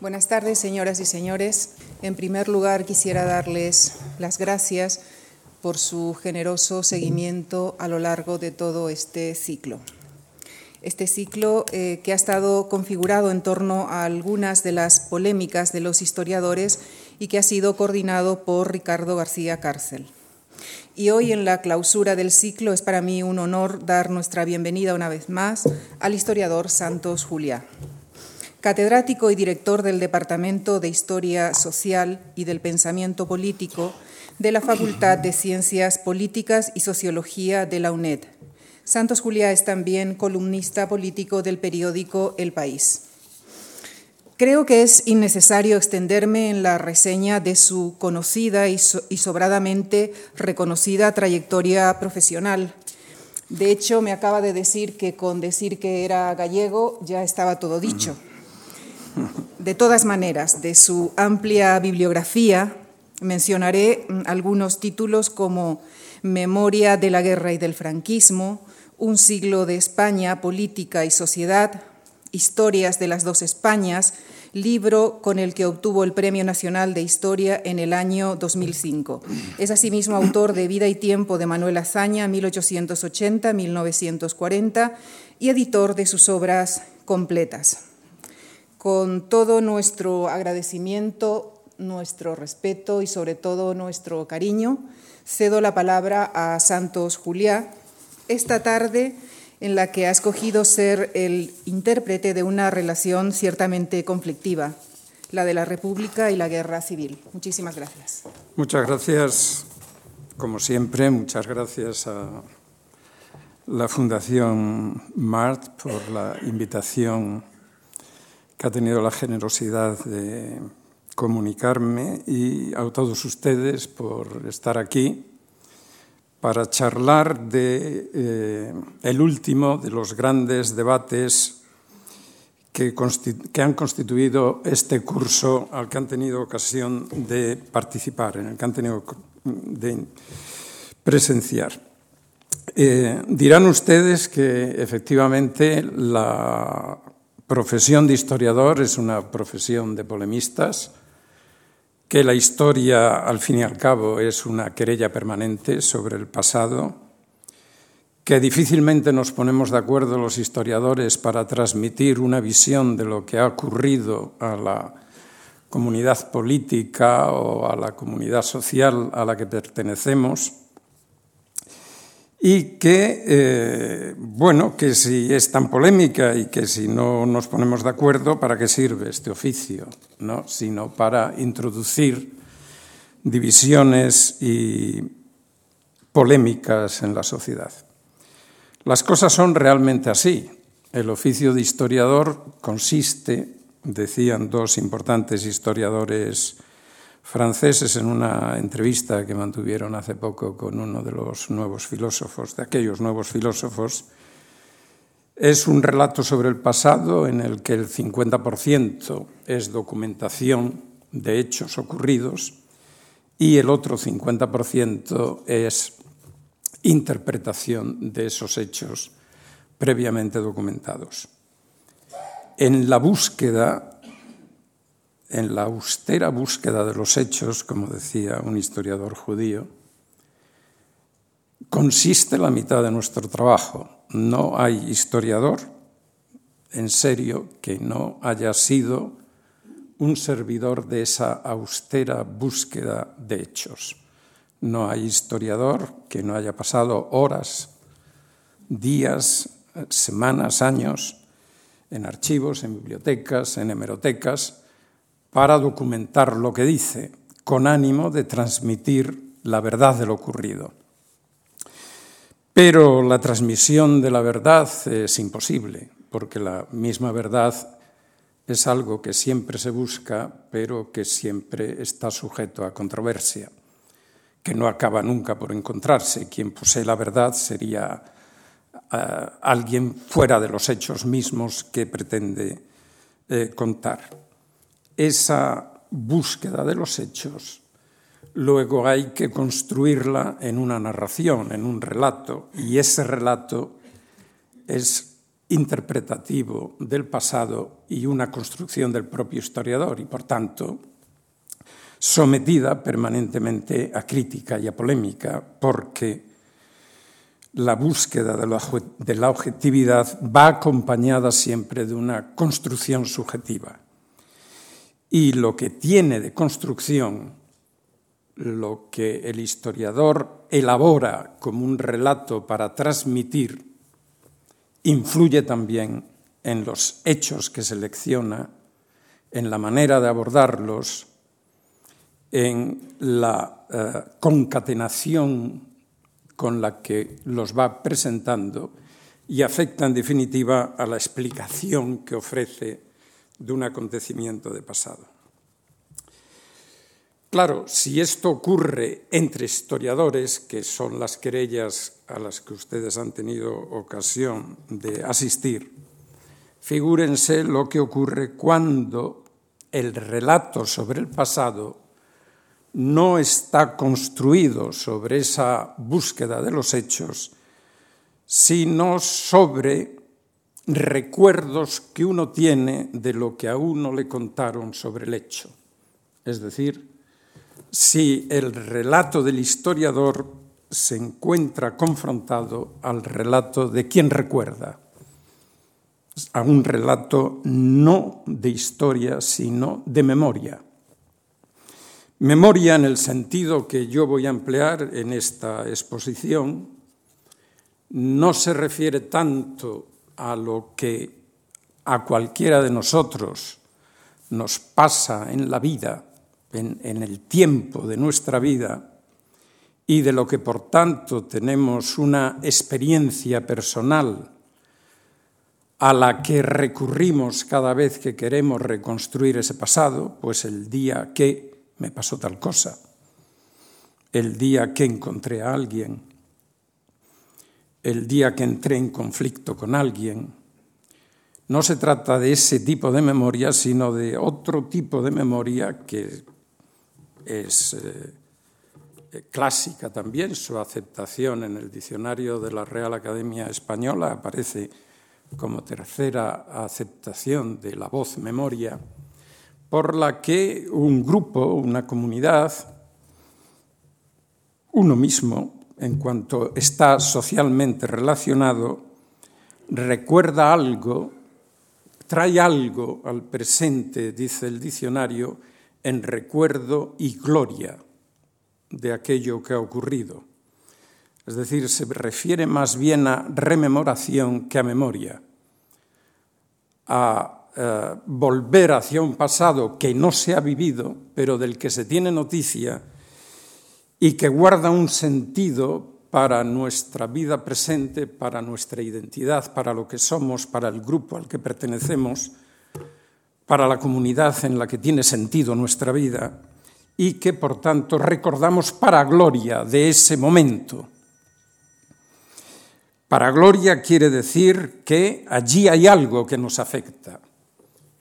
Buenas tardes, señoras y señores. En primer lugar, quisiera darles las gracias por su generoso seguimiento a lo largo de todo este ciclo. Este ciclo eh, que ha estado configurado en torno a algunas de las polémicas de los historiadores y que ha sido coordinado por Ricardo García Cárcel. Y hoy en la clausura del ciclo es para mí un honor dar nuestra bienvenida una vez más al historiador Santos Juliá catedrático y director del Departamento de Historia Social y del Pensamiento Político de la Facultad de Ciencias Políticas y Sociología de la UNED. Santos Juliá es también columnista político del periódico El País. Creo que es innecesario extenderme en la reseña de su conocida y, sobradamente reconocida trayectoria profesional. De hecho, me acaba de decir que con decir que era gallego ya estaba todo dicho. De todas maneras, de su amplia bibliografía mencionaré mm, algunos títulos como Memoria de la Guerra y del Franquismo, Un siglo de España, Política y Sociedad, Historias de las dos Españas, libro con el que obtuvo el Premio Nacional de Historia en el año 2005. Es asimismo autor de Vida y Tiempo de Manuel Azaña, 1880-1940, y editor de sus obras completas. Con todo nuestro agradecimiento, nuestro respeto y sobre todo nuestro cariño, cedo la palabra a Santos Juliá esta tarde en la que ha escogido ser el intérprete de una relación ciertamente conflictiva, la de la República y la Guerra Civil. Muchísimas gracias. Muchas gracias, como siempre, muchas gracias a la Fundación MART por la invitación que ha tenido la generosidad de comunicarme y a todos ustedes por estar aquí para charlar de eh, el último de los grandes debates que, han constituido este curso al que han tenido ocasión de participar, en el que han tenido de presenciar. Eh, dirán ustedes que efectivamente la profesión de historiador es una profesión de polemistas, que la historia, al fin y al cabo, es una querella permanente sobre el pasado, que difícilmente nos ponemos de acuerdo los historiadores para transmitir una visión de lo que ha ocurrido a la comunidad política o a la comunidad social a la que pertenecemos, y que, eh, bueno, que si es tan polémica y que si no nos ponemos de acuerdo, ¿para qué sirve este oficio? ¿no? Sino para introducir divisiones y polémicas en la sociedad. Las cosas son realmente así. El oficio de historiador consiste, decían dos importantes historiadores franceses en una entrevista que mantuvieron hace poco con uno de los nuevos filósofos, de aquellos nuevos filósofos, es un relato sobre el pasado en el que el 50% es documentación de hechos ocurridos y el otro 50% es interpretación de esos hechos previamente documentados. En la búsqueda en la austera búsqueda de los hechos, como decía un historiador judío, consiste la mitad de nuestro trabajo. No hay historiador en serio que no haya sido un servidor de esa austera búsqueda de hechos. No hay historiador que no haya pasado horas, días, semanas, años en archivos, en bibliotecas, en hemerotecas, para documentar lo que dice, con ánimo de transmitir la verdad de lo ocurrido. Pero la transmisión de la verdad es imposible, porque la misma verdad es algo que siempre se busca, pero que siempre está sujeto a controversia, que no acaba nunca por encontrarse. Quien posee la verdad sería eh, alguien fuera de los hechos mismos que pretende eh, contar esa búsqueda de los hechos, luego hay que construirla en una narración, en un relato, y ese relato es interpretativo del pasado y una construcción del propio historiador y, por tanto, sometida permanentemente a crítica y a polémica porque la búsqueda de la, objetividad va acompañada siempre de una construcción subjetiva. Y lo que tiene de construcción, lo que el historiador elabora como un relato para transmitir, influye también en los hechos que selecciona, en la manera de abordarlos, en la eh, concatenación con la que los va presentando y afecta en definitiva a la explicación que ofrece de un acontecimiento de pasado. Claro, si esto ocurre entre historiadores, que son las querellas a las que ustedes han tenido ocasión de asistir, figúrense lo que ocurre cuando el relato sobre el pasado no está construido sobre esa búsqueda de los hechos, sino sobre recuerdos que uno tiene de lo que a uno le contaron sobre el hecho. Es decir, si el relato del historiador se encuentra confrontado al relato de quien recuerda, a un relato no de historia, sino de memoria. Memoria en el sentido que yo voy a emplear en esta exposición no se refiere tanto a lo que a cualquiera de nosotros nos pasa en la vida, en, el tiempo de nuestra vida, y de lo que por tanto tenemos una experiencia personal a la que recurrimos cada vez que queremos reconstruir ese pasado, pues el día que me pasó tal cosa, el día que encontré a alguien, el día que entré en conflicto con alguien. No se trata de ese tipo de memoria, sino de otro tipo de memoria que es eh, clásica también. Su aceptación en el diccionario de la Real Academia Española aparece como tercera aceptación de la voz memoria por la que un grupo, una comunidad, uno mismo, en cuanto está socialmente relacionado, recuerda algo, trae algo al presente, dice el diccionario, en recuerdo y gloria de aquello que ha ocurrido. Es decir, se refiere más bien a rememoración que a memoria, a eh, volver hacia un pasado que no se ha vivido, pero del que se tiene noticia y que guarda un sentido para nuestra vida presente, para nuestra identidad, para lo que somos, para el grupo al que pertenecemos, para la comunidad en la que tiene sentido nuestra vida y que por tanto recordamos para gloria de ese momento. Para gloria quiere decir que allí hay algo que nos afecta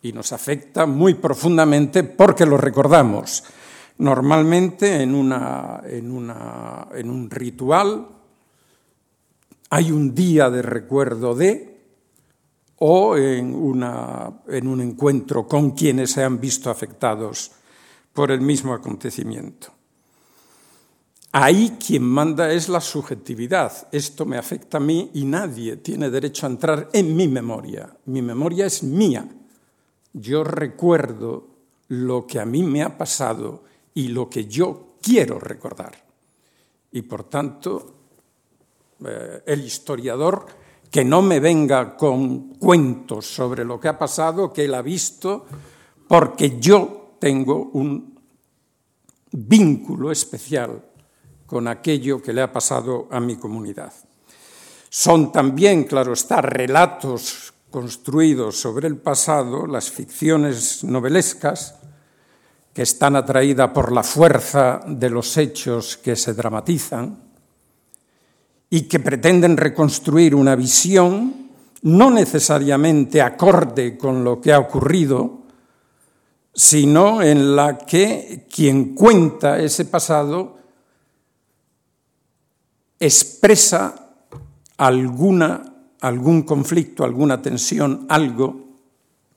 y nos afecta muy profundamente porque lo recordamos. Normalmente en, una, en, una, en un ritual hay un día de recuerdo de o en, una, en un encuentro con quienes se han visto afectados por el mismo acontecimiento. Ahí quien manda es la subjetividad. Esto me afecta a mí y nadie tiene derecho a entrar en mi memoria. Mi memoria es mía yo recuerdo lo que a mí me ha pasado y lo que yo quiero recordar. Y por tanto, eh, el historiador que no me venga con cuentos sobre lo que ha pasado, que él ha visto, porque yo tengo un vínculo especial con aquello que le ha pasado a mi comunidad. Son también, claro está, relatos construidos sobre el pasado, las ficciones novelescas, que están atraídas por la fuerza de los hechos que se dramatizan y que pretenden reconstruir una visión no necesariamente acorde con lo que ha ocurrido, sino en la que quien cuenta ese pasado expresa alguna algún conflicto, alguna tensión, algo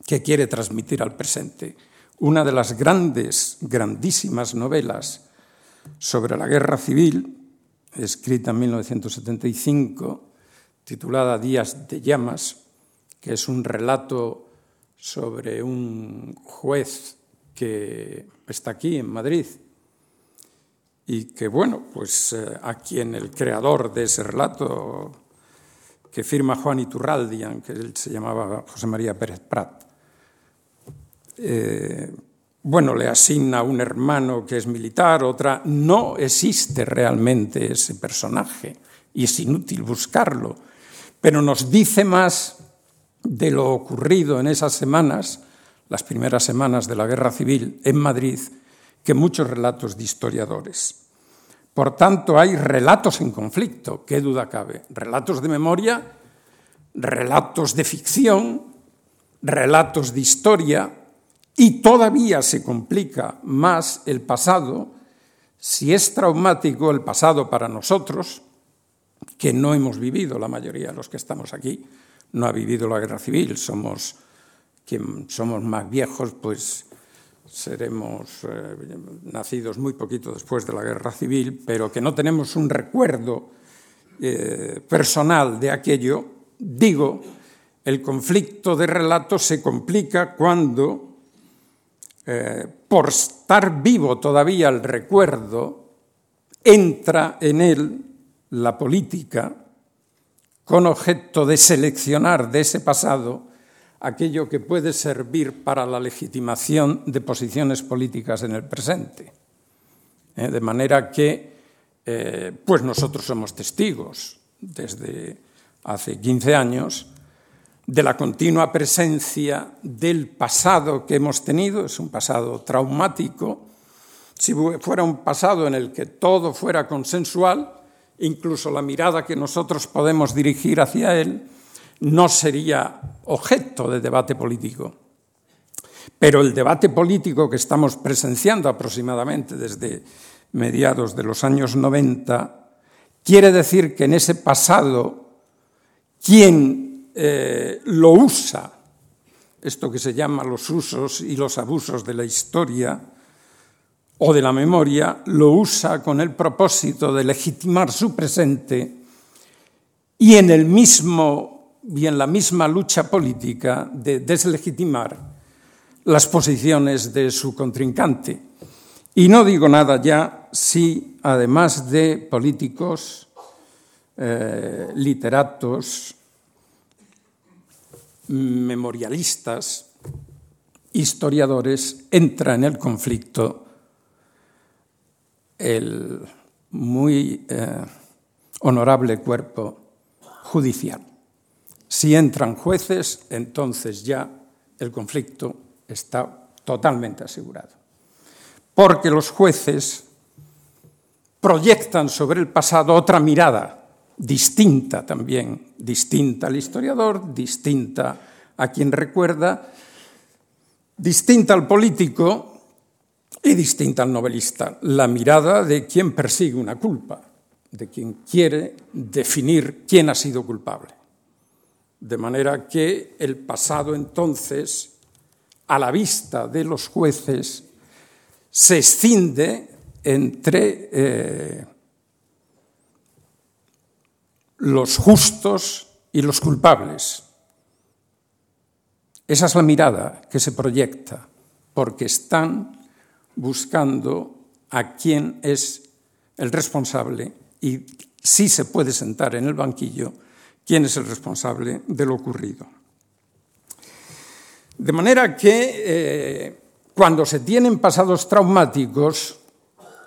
que quiere transmitir al presente. Una de las grandes, grandísimas novelas sobre la guerra civil, escrita en 1975, titulada Días de llamas, que es un relato sobre un juez que está aquí en Madrid y que, bueno, pues eh, a quien el creador de ese relato, que firma Juan Iturraldi, que él se llamaba José María Pérez Prat, eh, bueno, le asigna un hermano que es militar, otra, no existe realmente ese personaje y es inútil buscarlo, pero nos dice más de lo ocurrido en esas semanas, las primeras semanas de la guerra civil en Madrid, que muchos relatos de historiadores. Por tanto, hay relatos en conflicto, qué duda cabe. Relatos de memoria, relatos de ficción, relatos de historia, y todavía se complica más el pasado si es traumático el pasado para nosotros, que no hemos vivido, la mayoría de los que estamos aquí, no ha vivido la guerra civil, somos, quien somos más viejos, pues seremos eh, nacidos muy poquito después de la guerra civil, pero que no tenemos un recuerdo eh, personal de aquello, digo, el conflicto de relatos se complica cuando eh, por estar vivo todavía el recuerdo, entra en él la política con objeto de seleccionar de ese pasado aquello que puede servir para la legitimación de posiciones políticas en el presente. Eh, de manera que, eh, pues nosotros somos testigos desde hace 15 años de la continua presencia del pasado que hemos tenido, es un pasado traumático, si fuera un pasado en el que todo fuera consensual, incluso la mirada que nosotros podemos dirigir hacia él, no sería objeto de debate político. Pero el debate político que estamos presenciando aproximadamente desde mediados de los años 90 quiere decir que en ese pasado quien eh, lo usa, esto que se llama los usos y los abusos de la historia o de la memoria, lo usa con el propósito de legitimar su presente y en el mismo y en la misma lucha política de deslegitimar las posiciones de su contrincante. Y no digo nada ya si, además de políticos, eh, literatos, memorialistas, historiadores, entra en el conflicto el muy eh, honorable cuerpo judicial. Si entran jueces, entonces ya el conflicto está totalmente asegurado. Porque los jueces proyectan sobre el pasado otra mirada distinta también, distinta al historiador, distinta a quien recuerda, distinta al político y distinta al novelista. La mirada de quien persigue una culpa, de quien quiere definir quién ha sido culpable. De manera que el pasado entonces, a la vista de los jueces, se escinde entre eh, los justos y los culpables. Esa es la mirada que se proyecta, porque están buscando a quién es el responsable y si se puede sentar en el banquillo quién es el responsable de lo ocurrido. De manera que eh, cuando se tienen pasados traumáticos,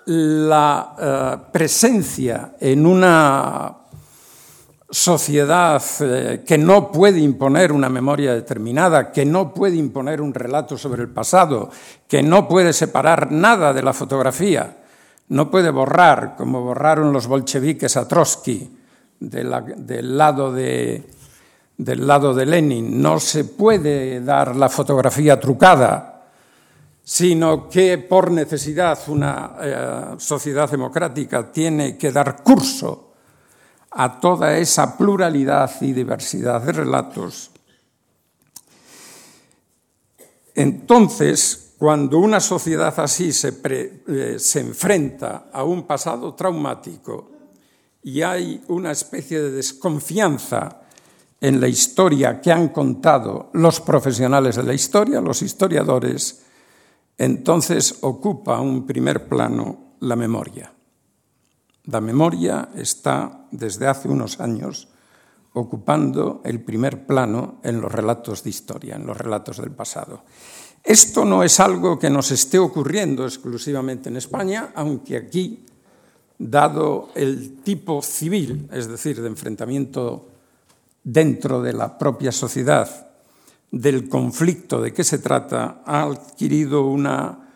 la eh, presencia en una sociedad eh, que no puede imponer una memoria determinada, que no puede imponer un relato sobre el pasado, que no puede separar nada de la fotografía, no puede borrar, como borraron los bolcheviques a Trotsky del, lado de, del lado de Lenin, no se puede dar la fotografía trucada, sino que por necesidad una eh, sociedad democrática tiene que dar curso a toda esa pluralidad y diversidad de relatos, entonces, cuando una sociedad así se, eh, se enfrenta a un pasado traumático y hay una especie de desconfianza en la historia que han contado los profesionales de la historia, los historiadores, entonces ocupa un primer plano la memoria. La memoria está desde hace unos años ocupando el primer plano en los relatos de historia, en los relatos del pasado. Esto no es algo que nos esté ocurriendo exclusivamente en España, aunque aquí, dado el tipo civil, es decir, de enfrentamiento dentro de la propia sociedad, del conflicto de qué se trata, ha adquirido una,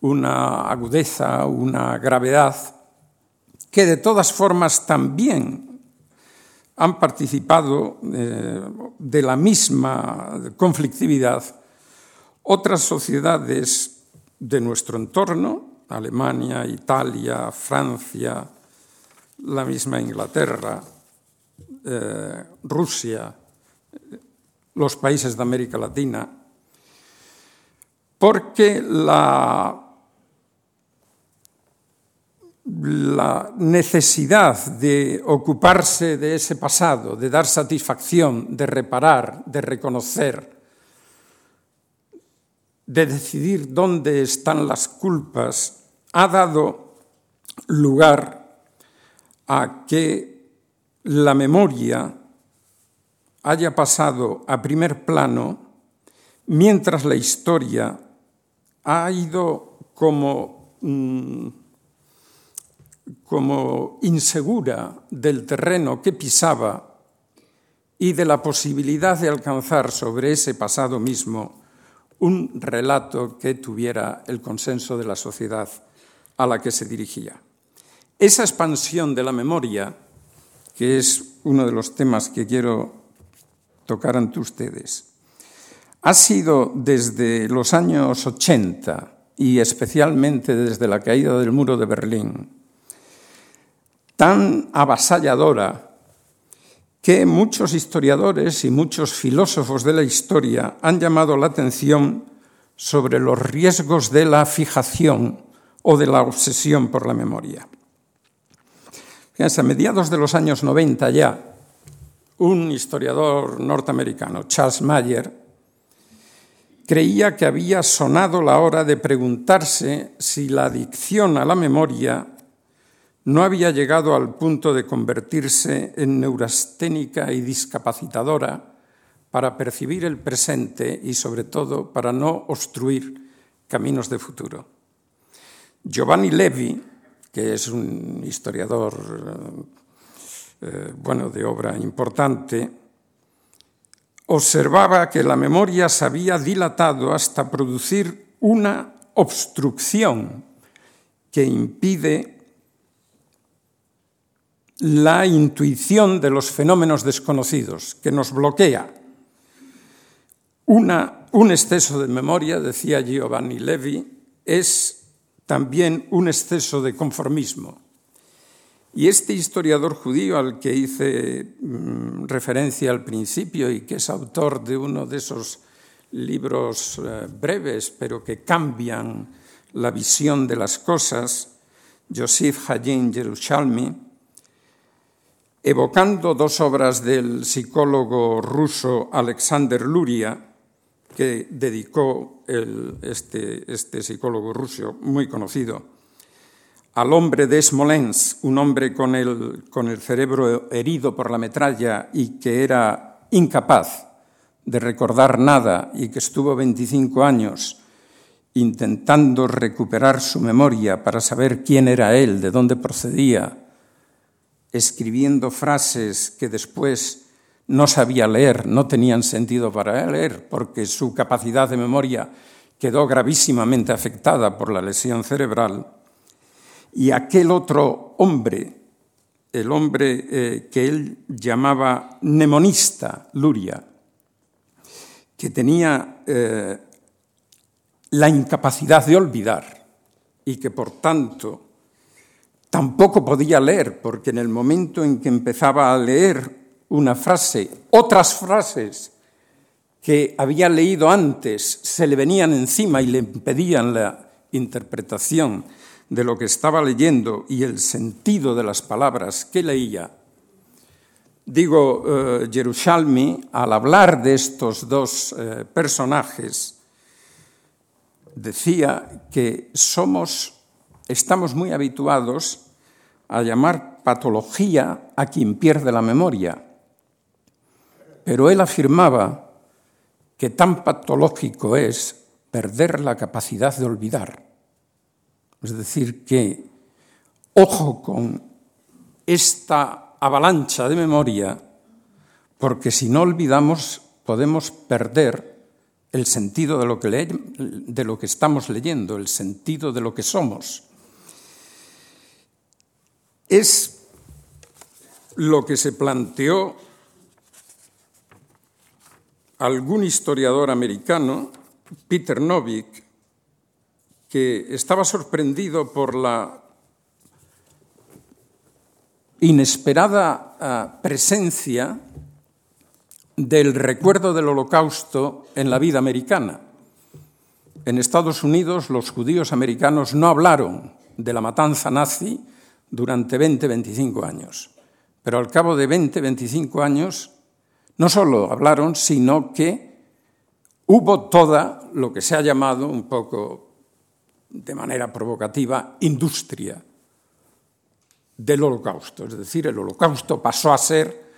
una agudeza, una gravedad, que de todas formas también han participado eh, de la misma conflictividad otras sociedades de nuestro entorno, Alemania, Italia, Francia, la misma Inglaterra, eh, Rusia, los países de América Latina, porque la, la necesidad de ocuparse de ese pasado, de dar satisfacción, de reparar, de reconocer, de decidir dónde están las culpas, ha dado lugar a que la memoria haya pasado a primer plano mientras la historia ha ido como, mm, como insegura del terreno que pisaba y de la posibilidad de alcanzar sobre ese pasado mismo un relato que tuviera el consenso de la sociedad a la que se dirigía. Esa expansión de la memoria que es uno de los temas que quiero tocar ante ustedes, ha sido desde los años 80 y especialmente desde la caída del muro de Berlín tan avasalladora que muchos historiadores y muchos filósofos de la historia han llamado la atención sobre los riesgos de la fijación o de la obsesión por la memoria. Fíjense, a mediados de los años 90 ya, un historiador norteamericano, Charles Mayer, creía que había sonado la hora de preguntarse si la adicción a la memoria no había llegado al punto de convertirse en neurasténica y discapacitadora para percibir el presente y sobre todo para no obstruir caminos de futuro. Giovanni Levi, que es un historiador eh, bueno, de obra importante, observaba que la memoria se había dilatado hasta producir una obstrucción que impide la intuición de los fenómenos desconocidos, que nos bloquea. un exceso de memoria, decía Giovanni Levi, es también un exceso de conformismo. Y este historiador judío al que hice mm, referencia al principio y que es autor de uno de esos libros eh, breves, pero que cambian la visión de las cosas, Yosif Hayim Yerushalmi, evocando dos obras del psicólogo ruso Alexander Luria, que dedicó este, este, psicólogo ruso muy conocido al hombre de Smolensk, un hombre con el, con el cerebro herido por la metralla y que era incapaz de recordar nada y que estuvo 25 años intentando recuperar su memoria para saber quién era él, de dónde procedía, escribiendo frases que después no sabía leer, no tenían sentido para leer, porque su capacidad de memoria quedó gravísimamente afectada por la lesión cerebral. Y aquel otro hombre, el hombre eh, que él llamaba mnemonista, Luria, que tenía eh, la incapacidad de olvidar y que por tanto tampoco podía leer, porque en el momento en que empezaba a leer una frase, otras frases que había leído antes se le venían encima y le impedían la interpretación de lo que estaba leyendo y el sentido de las palabras que leía. Digo, eh, Jerusalmi, al hablar de estos dos eh, personajes, decía que somos, estamos muy habituados a llamar patología a quien pierde la memoria. Pero él afirmaba que tan patológico es perder la capacidad de olvidar. Es decir, que ojo con esta avalancha de memoria, porque si no olvidamos podemos perder el sentido de lo que, estamos leyendo, el sentido de lo que somos. Es lo que se planteó algún historiador americano, Peter Novick, que estaba sorprendido por la inesperada ah, presencia del recuerdo del holocausto en la vida americana. En Estados Unidos los judíos americanos no hablaron de la matanza nazi durante 20-25 años, pero al cabo de 20-25 años no solo hablaron, sino que hubo toda lo que se ha llamado un poco de manera provocativa, industria del holocausto. Es decir, el holocausto pasó a ser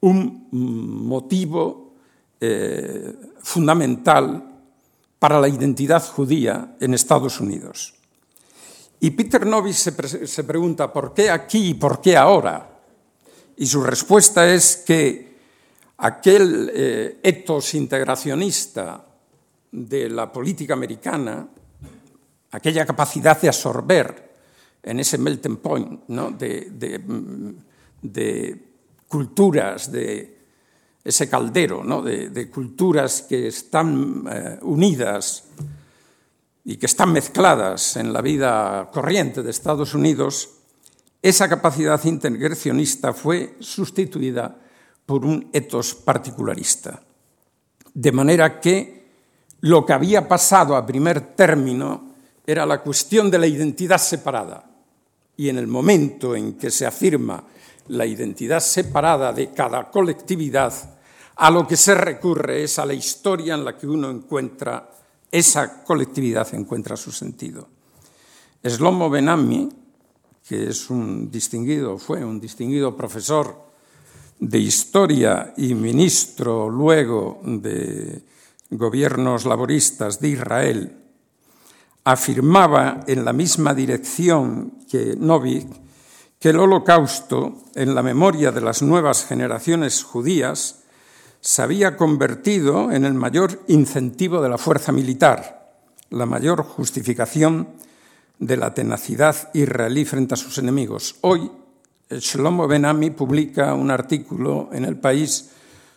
un motivo eh, fundamental para la identidad judía en Estados Unidos. Y Peter Novis se, pregunta, ¿por qué aquí y por qué ahora? Y su respuesta es que aquel eh, etos integracionista de la política americana aquella capacidad de absorber en ese melting point de, culturas, de ese caldero de, culturas que están eh, unidas y que están mezcladas en la vida corriente de Estados Unidos, esa capacidad integracionista fue sustituida por un etos particularista. De manera que lo que había pasado a primer término era la cuestión de la identidad separada. Y en el momento en que se afirma la identidad separada de cada colectividad, a lo que se recurre es a la historia en la que uno encuentra, esa colectividad encuentra su sentido. Slomo Benami, que es un distinguido, fue un distinguido profesor de historia y ministro luego de gobiernos laboristas de Israel afirmaba en la misma dirección que Novik que el holocausto, en la memoria de las nuevas generaciones judías, se había convertido en el mayor incentivo de la fuerza militar, la mayor justificación de la tenacidad israelí frente a sus enemigos. Hoy, Shlomo Benami publica un artículo en El País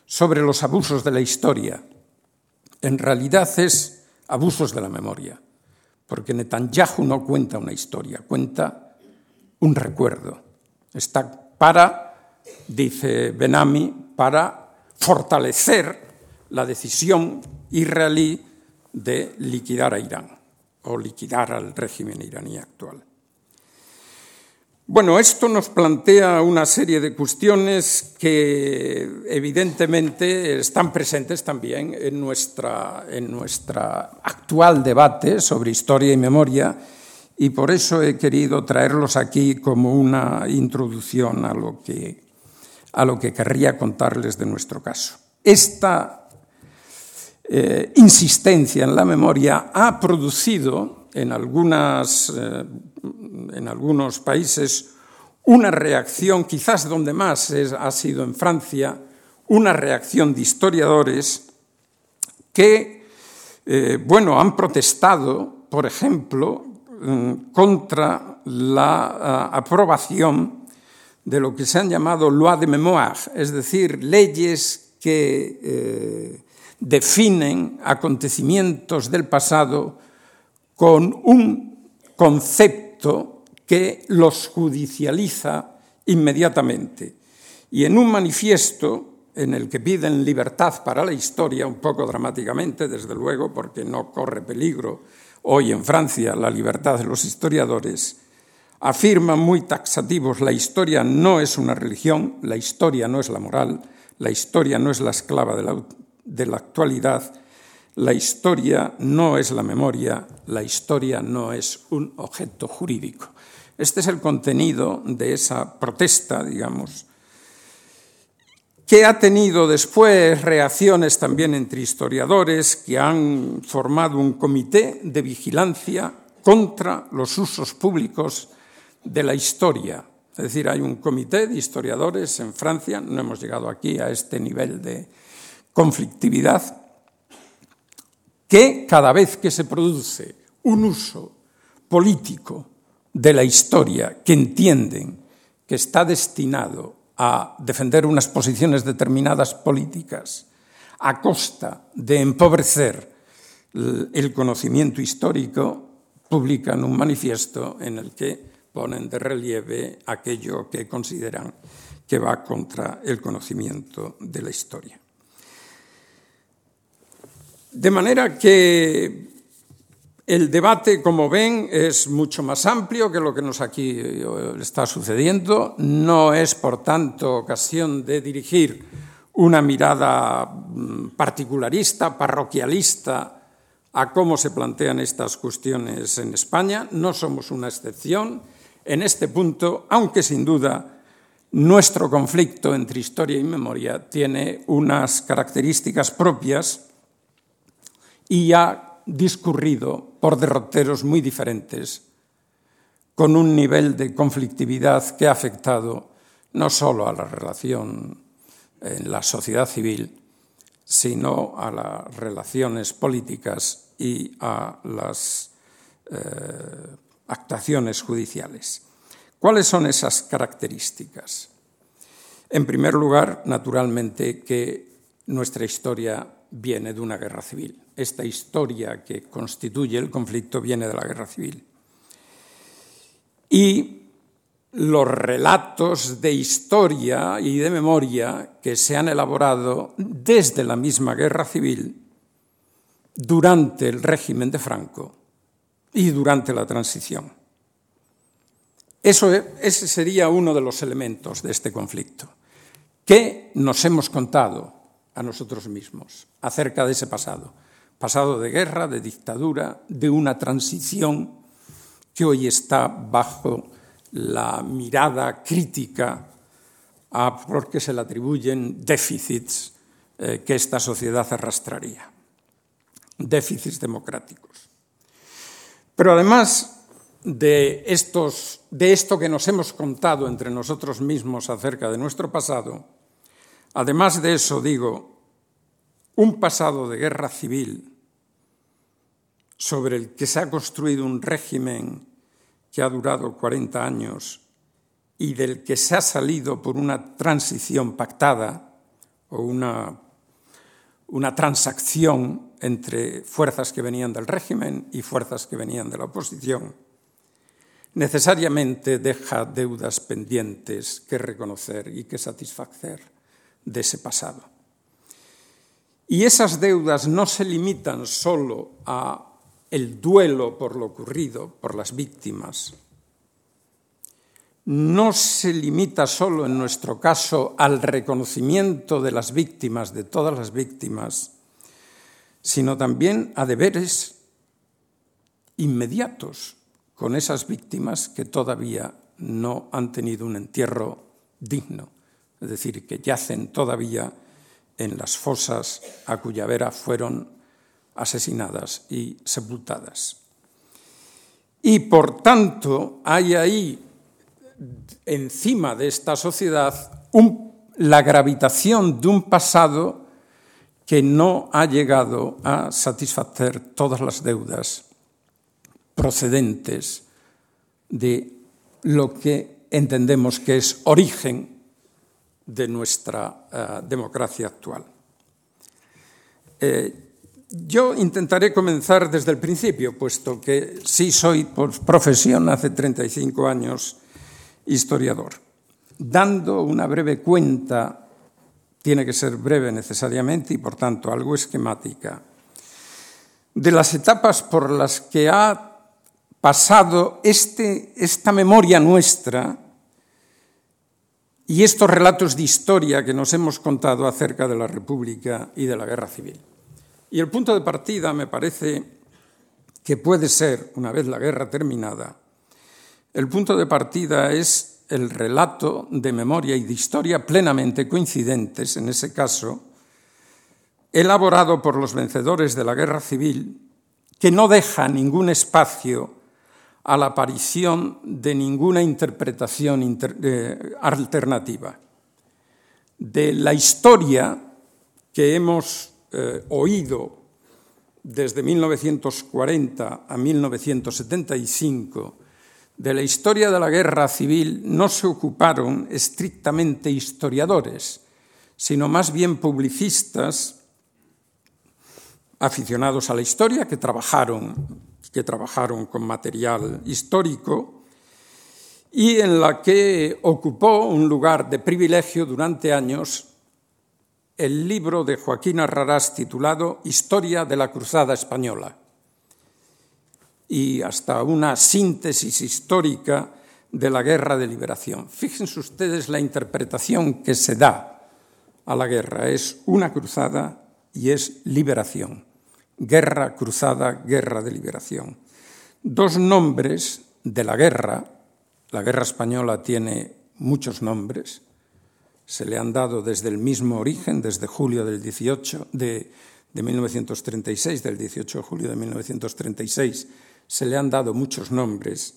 sobre los abusos de la historia. En realidad es abusos de la memoria porque Netanyahu no cuenta una historia, cuenta un recuerdo. Está para, dice Benami, para fortalecer la decisión israelí de liquidar a Irán o liquidar al régimen iraní actual. Bueno, esto nos plantea una serie de cuestiones que evidentemente están presentes también en nuestra, en nuestra actual debate sobre historia y memoria y por eso he querido traerlos aquí como una introducción a lo que, a lo que querría contarles de nuestro caso. Esta eh, insistencia en la memoria ha producido en algunas... Eh, en algunos países una reacción, quizás donde más ha sido en Francia, una reacción de historiadores que, eh, bueno, han protestado, por ejemplo, mm, contra la ah, aprobación de lo que se han llamado loi de mémoire, es decir, leyes que eh, definen acontecimientos del pasado con un concepto que los judicializa inmediatamente. Y en un manifiesto en el que piden libertad para la historia, un poco dramáticamente, desde luego, porque no corre peligro hoy en Francia la libertad de los historiadores, afirman muy taxativos, la historia no es una religión, la historia no es la moral, la historia no es la esclava de la, de la actualidad, la historia no es la memoria, la historia no es un objeto jurídico. Este es el contenido de esa protesta, digamos, que ha tenido después reacciones también entre historiadores que han formado un comité de vigilancia contra los usos públicos de la historia. Es decir, hay un comité de historiadores en Francia, no hemos llegado aquí a este nivel de conflictividad, que cada vez que se produce un uso político de la historia que entienden que está destinado a defender unas posiciones determinadas políticas a costa de empobrecer el conocimiento histórico, publican un manifiesto en el que ponen de relieve aquello que consideran que va contra el conocimiento de la historia. De manera que el debate, como ven, es mucho más amplio que lo que nos aquí eh, está sucediendo. No es, por tanto, ocasión de dirigir una mirada mm, particularista, parroquialista, a cómo se plantean estas cuestiones en España. No somos una excepción en este punto, aunque sin duda nuestro conflicto entre historia y memoria tiene unas características propias y ha discurrido por derroteros muy diferentes, con un nivel de conflictividad que ha afectado no solo a la relación en la sociedad civil, sino a las relaciones políticas y a las eh, actuaciones judiciales. ¿Cuáles son esas características? En primer lugar, naturalmente, que nuestra historia viene de una guerra civil. Esta historia que constituye el conflicto viene de la guerra civil. Y los relatos de historia y de memoria que se han elaborado desde la misma guerra civil durante el régimen de Franco y durante la transición. Eso, ese sería uno de los elementos de este conflicto. ¿Qué nos hemos contado a nosotros mismos acerca de ese pasado. Pasado de guerra, de dictadura, de una transición que hoy está bajo la mirada crítica a porque se le atribuyen déficits eh, que esta sociedad arrastraría, déficits democráticos. Pero además de, esto que nos hemos contado entre nosotros mismos acerca de nuestro pasado, Además de eso, digo, un pasado de guerra civil sobre el que se ha construido un régimen que ha durado 40 años y del que se ha salido por una transición pactada o una, una transacción entre fuerzas que venían del régimen y fuerzas que venían de la oposición, necesariamente deja deudas pendientes que reconocer y que satisfacer de ese pasado. Y esas deudas no se limitan solo a el duelo por lo ocurrido, por las víctimas. No se limita solo, en nuestro caso, al reconocimiento de las víctimas, de todas las víctimas, sino también a deberes inmediatos con esas víctimas que todavía no han tenido un entierro digno es decir, que yacen todavía en las fosas a cuya vera fueron asesinadas y sepultadas. Y por tanto hay ahí, encima de esta sociedad, la gravitación de un pasado que no ha llegado a satisfacer todas las deudas procedentes de lo que entendemos que es origen de nuestra uh, democracia actual. Eh, Yo intentaré comenzar desde el principio, puesto que sí soy por profesión hace 35 años historiador, dando una breve cuenta, tiene que ser breve necesariamente y por tanto algo esquemática, de las etapas por las que ha pasado este, esta memoria nuestra y estos relatos de historia que nos hemos contado acerca de la República y de la Guerra Civil. Y el punto de partida me parece que puede ser, una vez la guerra terminada, el punto de partida es el relato de memoria y de historia plenamente coincidentes, en ese caso, elaborado por los vencedores de la guerra civil, que no deja ningún espacio a la aparición de ninguna interpretación eh, alternativa. De la historia que hemos eh, oído desde 1940 a 1975 de la historia de la guerra civil no se ocuparon estrictamente historiadores, sino más bien publicistas aficionados a la historia que trabajaron, que trabajaron con material histórico y en la que ocupó un lugar de privilegio durante años el libro de Joaquín Arrarás titulado Historia de la Cruzada Española y hasta una síntesis histórica de la Guerra de Liberación. Fíjense ustedes la interpretación que se da a la guerra. Es una cruzada y es liberación. Guerra cruzada, guerra de liberación. Dos nombres de la guerra. La guerra española tiene muchos nombres se le han dado desde el mismo origen, desde julio del 18 de, de 1936, del 18 de julio de 1936, se le han dado muchos nombres,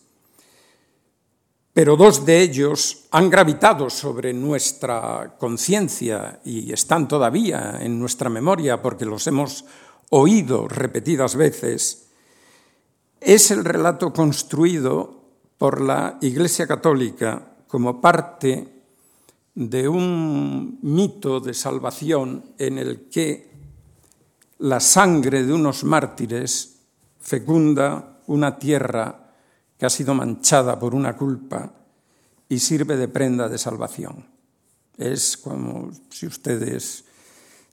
pero dos de ellos han gravitado sobre nuestra conciencia y están todavía en nuestra memoria porque los hemos oído repetidas veces, es el relato construido por la Iglesia Católica como parte de un mito de salvación en el que la sangre de unos mártires fecunda una tierra que ha sido manchada por una culpa y sirve de prenda de salvación. Es como si ustedes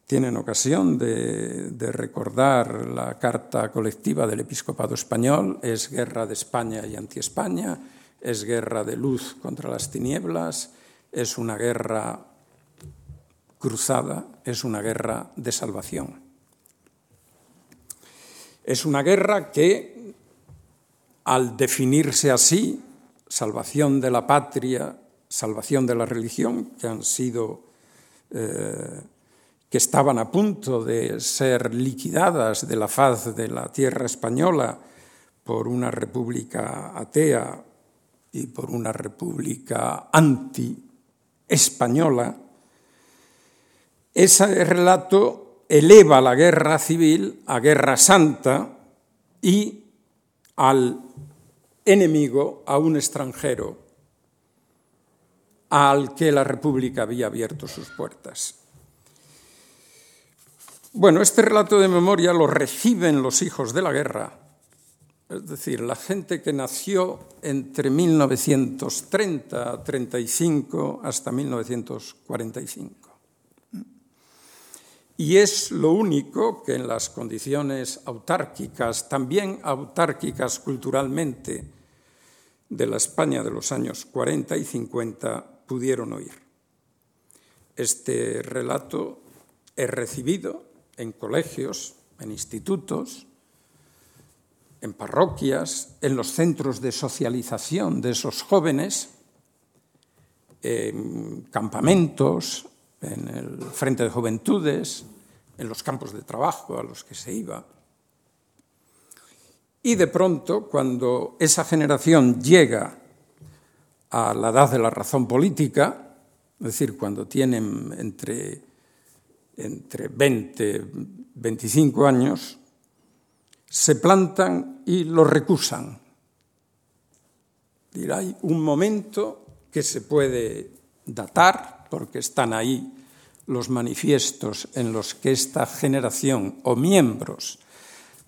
tienen ocasión de, recordar la carta colectiva del episcopado español, es guerra de España y anti-España, es guerra de luz contra las tinieblas, es una guerra cruzada, es una guerra de salvación. Es una guerra que, al definirse así, salvación de la patria, salvación de la religión, que han sido, eh, que estaban a punto de ser liquidadas de la faz de la tierra española por una república atea y por una república anti española, ese relato eleva la guerra civil a guerra santa y al enemigo, a un extranjero, al que la República había abierto sus puertas. Bueno, este relato de memoria lo reciben los hijos de la guerra es decir, la gente que nació entre 1930, 35 hasta 1945. Y es lo único que en las condiciones autárquicas, también autárquicas culturalmente, de la España de los años 40 y 50 pudieron oír. Este relato es recibido en colegios, en institutos, en parroquias, en los centros de socialización de esos jóvenes, en campamentos, en el Frente de Juventudes, en los campos de trabajo a los que se iba. Y de pronto, cuando esa generación llega a la edad de la razón política, es decir, cuando tienen entre, entre 20 25 años, se plantan y lo recusan. Hay un momento que se puede datar, porque están ahí los manifiestos en los que esta generación o miembros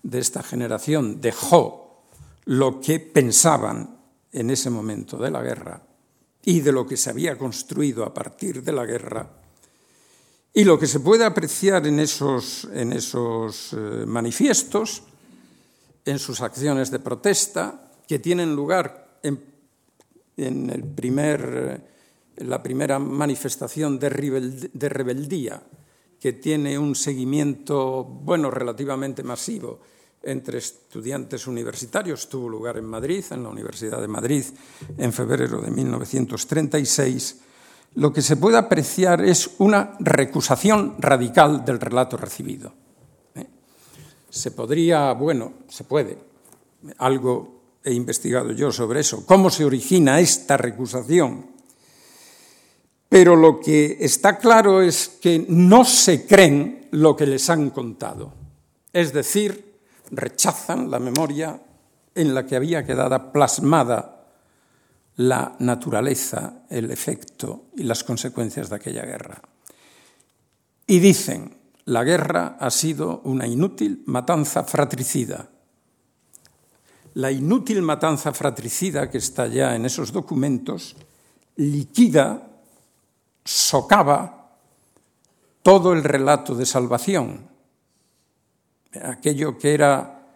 de esta generación dejó lo que pensaban en ese momento de la guerra y de lo que se había construido a partir de la guerra, y lo que se puede apreciar en esos, en esos eh, manifiestos, en sus acciones de protesta, que tienen lugar en, en el primer la primera manifestación de rebeldía que tiene un seguimiento, bueno, relativamente masivo entre estudiantes universitarios, tuvo lugar en Madrid, en la Universidad de Madrid, en febrero de 1936, lo que se puede apreciar es una recusación radical del relato recibido. ¿eh? Se podría, bueno, se puede, algo he investigado yo sobre eso, cómo se origina esta recusación pero lo que está claro es que no se creen lo que les han contado. Es decir, rechazan la memoria en la que había quedado plasmada la naturaleza, el efecto y las consecuencias de aquella guerra. Y dicen, la guerra ha sido una inútil matanza fratricida. La inútil matanza fratricida que está ya en esos documentos liquida socava todo el relato de salvación, aquello que era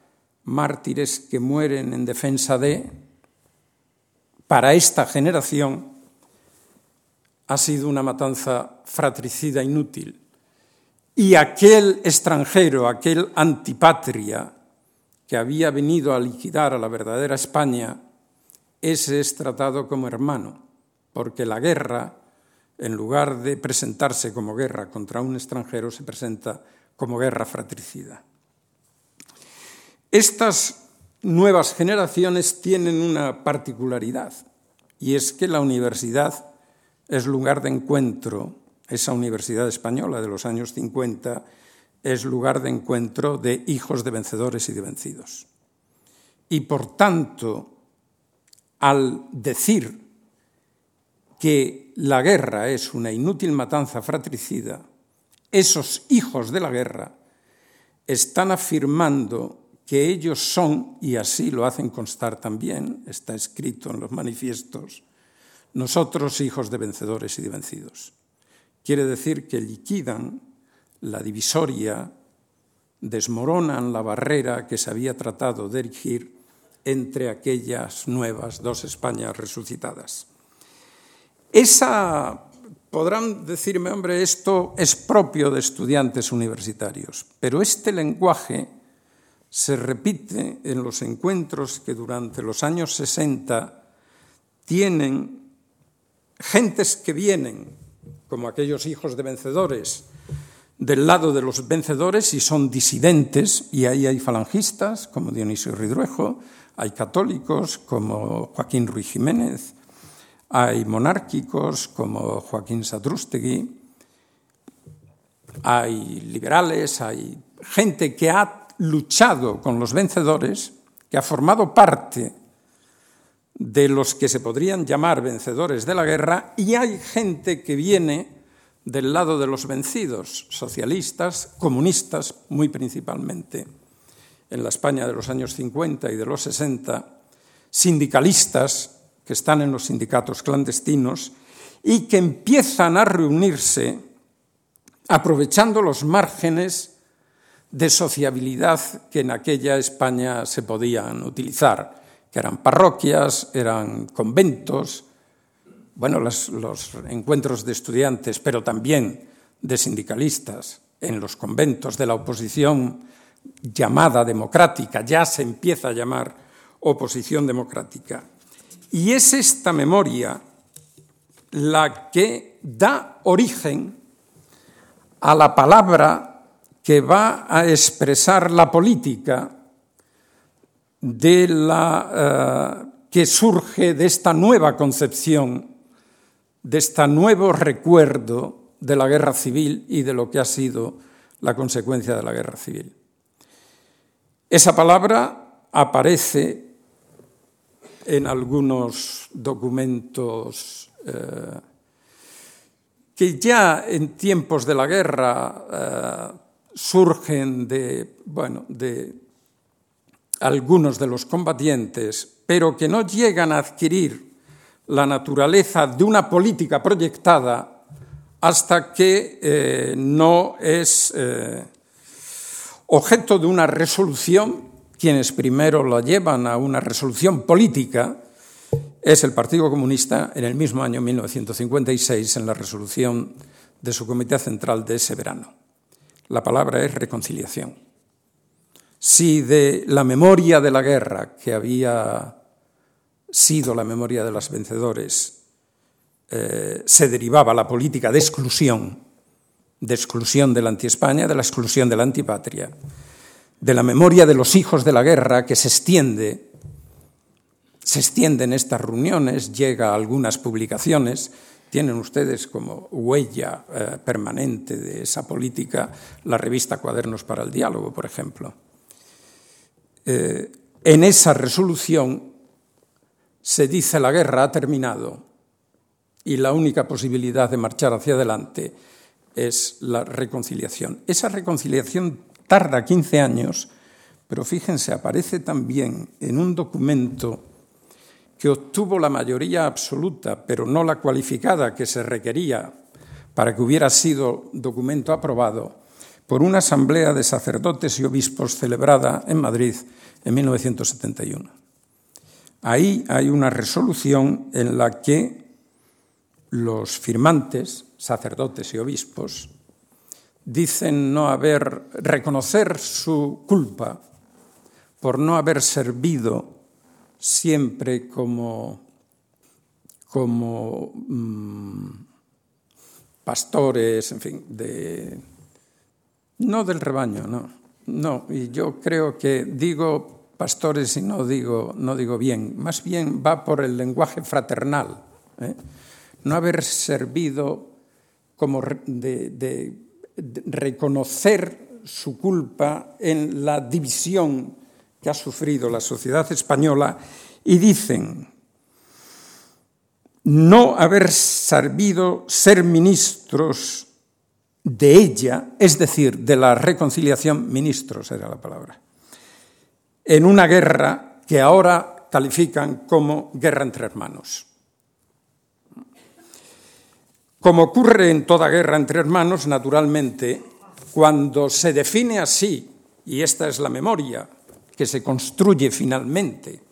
mártires que mueren en defensa de, para esta generación ha sido una matanza fratricida inútil. Y aquel extranjero, aquel antipatria que había venido a liquidar a la verdadera España, ese es tratado como hermano, porque la guerra en lugar de presentarse como guerra contra un extranjero, se presenta como guerra fratricida. Estas nuevas generaciones tienen una particularidad, y es que la universidad es lugar de encuentro, esa universidad española de los años 50 es lugar de encuentro de hijos de vencedores y de vencidos. Y por tanto, al decir que la guerra es una inútil matanza fratricida, esos hijos de la guerra están afirmando que ellos son, y así lo hacen constar también, está escrito en los manifiestos, nosotros hijos de vencedores y de vencidos. Quiere decir que liquidan la divisoria, desmoronan la barrera que se había tratado de erigir entre aquellas nuevas dos Españas resucitadas. Esa, podrán decirme, hombre, esto es propio de estudiantes universitarios, pero este lenguaje se repite en los encuentros que durante los años 60 tienen gentes que vienen, como aquellos hijos de vencedores, del lado de los vencedores y son disidentes, y ahí hay falangistas como Dionisio Ridruejo, hay católicos como Joaquín Ruiz Jiménez, hay monárquicos como Joaquín Satrústegui, hay liberales, hay gente que ha luchado con los vencedores, que ha formado parte de los que se podrían llamar vencedores de la guerra, y hay gente que viene del lado de los vencidos, socialistas, comunistas, muy principalmente, en la España de los años 50 y de los 60, sindicalistas, que están en los sindicatos clandestinos y que empiezan a reunirse aprovechando los márgenes de sociabilidad que en aquella España se podían utilizar, que eran parroquias, eran conventos, bueno, los, los encuentros de estudiantes, pero también de sindicalistas en los conventos de la oposición llamada democrática, ya se empieza a llamar oposición democrática. Y es esta memoria la que da origen a la palabra que va a expresar la política de la, eh, que surge de esta nueva concepción, de este nuevo recuerdo de la guerra civil y de lo que ha sido la consecuencia de la guerra civil. Esa palabra aparece en algunos documentos eh, que ya en tiempos de la guerra eh, surgen de, bueno, de algunos de los combatientes, pero que no llegan a adquirir la naturaleza de una política proyectada hasta que eh, no es objeto de una resolución, quienes primero la llevan a una resolución política, es el Partido Comunista en el mismo año 1956 en la resolución de su Comité Central de ese verano. La palabra es reconciliación. Si de la memoria de la guerra, que había sido la memoria de los vencedores, eh, se derivaba la política de exclusión, de exclusión de la anti-España, de la exclusión de la antipatria, de la memoria de los hijos de la guerra que se extiende, se extiende en estas reuniones, llega a algunas publicaciones, tienen ustedes como huella eh, permanente de esa política la revista Cuadernos para el Diálogo, por ejemplo. Eh, en esa resolución se dice la guerra ha terminado y la única posibilidad de marchar hacia adelante es la reconciliación. Esa reconciliación tarda 15 años, pero fíjense, aparece también en un documento que obtuvo la mayoría absoluta, pero no la cualificada que se requería para que hubiera sido documento aprobado, por una asamblea de sacerdotes y obispos celebrada en Madrid en 1971. Ahí hay una resolución en la que los firmantes, sacerdotes y obispos, dicen no haber reconocer su culpa por no haber servido siempre como, como mmm, pastores, en fin, de, no del rebaño, no, no, y yo creo que digo pastores y no digo, no digo bien, más bien va por el lenguaje fraternal. ¿eh? no haber servido como de, reconocer su culpa en la división que ha sufrido la sociedad española y dicen no haber sabido ser ministros de ella, es decir, de la reconciliación, ministros era la palabra, en una guerra que ahora califican como guerra entre hermanos. Como ocurre en toda guerra entre hermanos, naturalmente, cuando se define así, y esta es la memoria que se construye finalmente,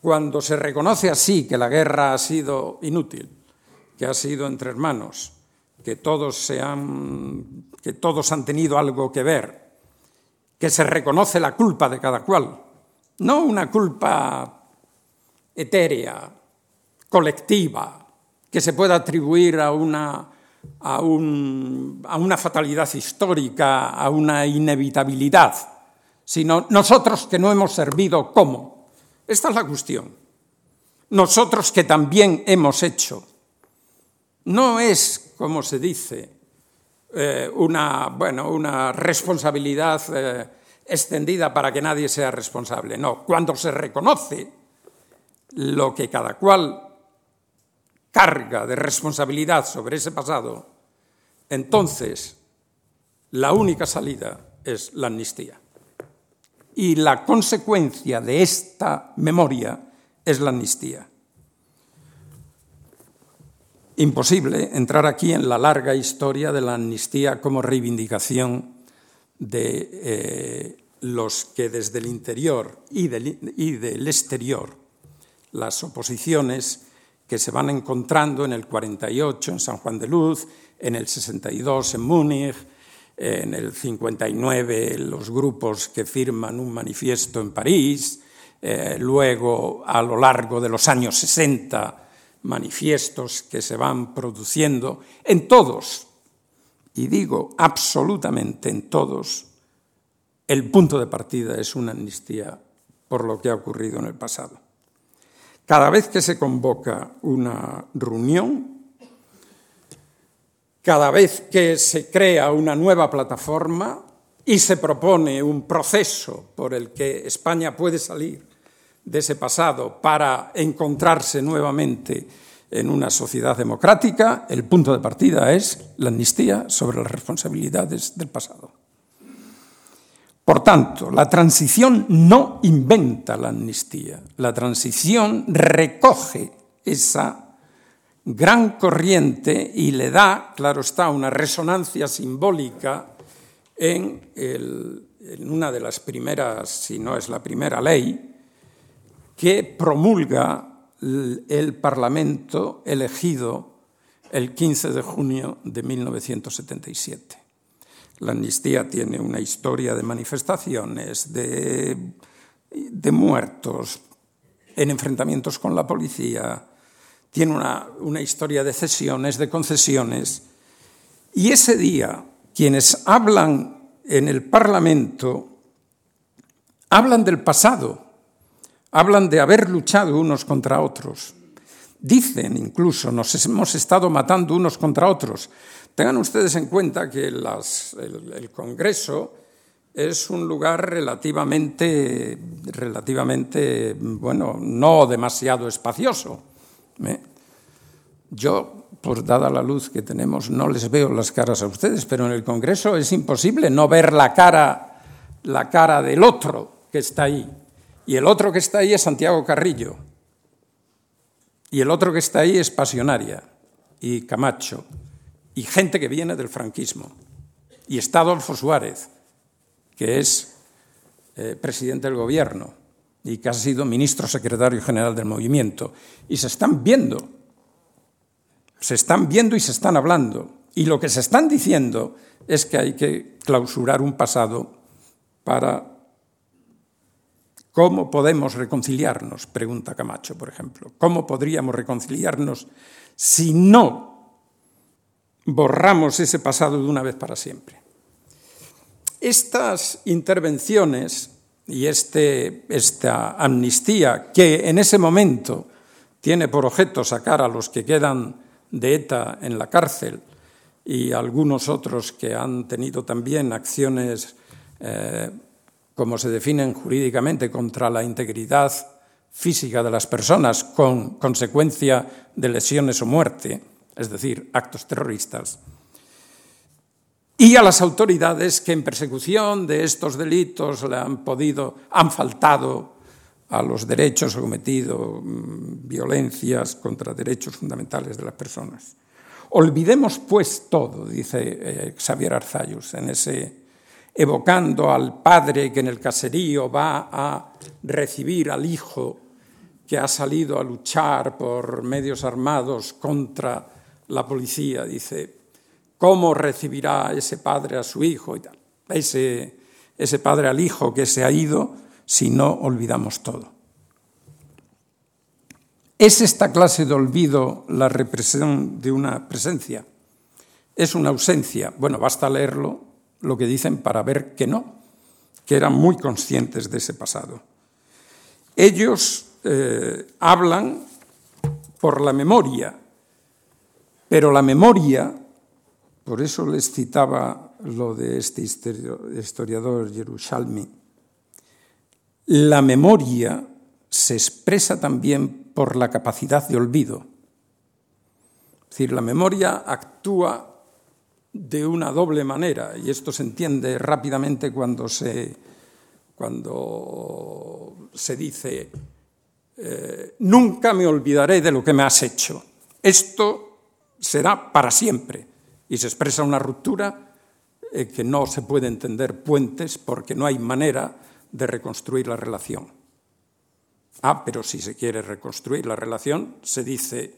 cuando se reconoce así que la guerra ha sido inútil, que ha sido entre hermanos, que todos, se han, que todos han tenido algo que ver, que se reconoce la culpa de cada cual, no una culpa etérea, colectiva, que se pueda atribuir a una, a, un, a una fatalidad histórica, a una inevitabilidad, sino nosotros que no hemos servido cómo. Esta es la cuestión. Nosotros que también hemos hecho. No es, como se dice, eh, una, bueno, una responsabilidad eh, extendida para que nadie sea responsable. No, cuando se reconoce lo que cada cual carga de responsabilidad sobre ese pasado, entonces la única salida es la amnistía. Y la consecuencia de esta memoria es la amnistía. Imposible entrar aquí en la larga historia de la amnistía como reivindicación de eh, los que desde el interior y del, y del exterior, las oposiciones, que se van encontrando en el 48 en San Juan de Luz, en el 62 en Múnich, en el 59 los grupos que firman un manifiesto en París, eh, luego a lo largo de los años 60 manifiestos que se van produciendo en todos, y digo absolutamente en todos, el punto de partida es una amnistía por lo que ha ocurrido en el pasado. Cada vez que se convoca una reunión, cada vez que se crea una nueva plataforma y se propone un proceso por el que España puede salir de ese pasado para encontrarse nuevamente en una sociedad democrática, el punto de partida es la amnistía sobre las responsabilidades del pasado. Por tanto, la transición no inventa la amnistía, la transición recoge esa gran corriente y le da, claro está, una resonancia simbólica en, una de las primeras, si no es la primera ley, que promulga el Parlamento elegido el 15 de junio de 1977. La amnistía tiene una historia de manifestaciones, de, de muertos, en enfrentamientos con la policía, tiene una, una historia de cesiones, de concesiones. Y ese día, quienes hablan en el Parlamento, hablan del pasado, hablan de haber luchado unos contra otros. Dicen incluso, nos hemos estado matando unos contra otros. Tengan ustedes en cuenta que el, Congreso es un lugar relativamente, relativamente, bueno, no demasiado espacioso. ¿eh? Yo, por dada la luz que tenemos, no les veo las caras a ustedes, pero en el Congreso es imposible no ver la cara, la cara del otro que está ahí. Y el otro que está ahí es Santiago Carrillo. Y el otro que está ahí es Pasionaria y Camacho y gente que viene del franquismo. Y está Adolfo Suárez, que es eh, presidente del gobierno y que ha sido ministro secretario general del movimiento. Y se están viendo, se están viendo y se están hablando. Y lo que se están diciendo es que hay que clausurar un pasado para ¿Cómo podemos reconciliarnos? Pregunta Camacho, por ejemplo. ¿Cómo podríamos reconciliarnos si no borramos ese pasado de una vez para siempre? Estas intervenciones y este, esta amnistía, que en ese momento tiene por objeto sacar a los que quedan de ETA en la cárcel y algunos otros que han tenido también acciones eh, como se definen jurídicamente, contra la integridad física de las personas con consecuencia de lesiones o muerte, es decir, actos terroristas, y a las autoridades que en persecución de estos delitos le han podido, han faltado a los derechos o cometido mm, violencias contra derechos fundamentales de las personas. Olvidemos pues todo, dice eh, Xavier Arzayus en ese evocando al padre que en el caserío va a recibir al hijo que ha salido a luchar por medios armados contra la policía. Dice, ¿cómo recibirá ese padre a su hijo? Y tal. Ese, ese padre al hijo que se ha ido si no olvidamos todo. ¿Es esta clase de olvido la represión de una presencia? ¿Es una ausencia? Bueno, basta leerlo lo que dicen para ver que no, que eran muy conscientes de ese pasado. Ellos eh, hablan por la memoria, pero la memoria, por eso les citaba lo de este historiador Yerushalmi, la memoria se expresa también por la capacidad de olvido. Es decir, la memoria actúa de una doble manera, y esto se entiende rápidamente cuando se, cuando se dice, eh, nunca me olvidaré de lo que me has hecho. Esto será para siempre. Y se expresa una ruptura eh, que no se puede entender puentes porque no hay manera de reconstruir la relación. Ah, pero si se quiere reconstruir la relación, se dice,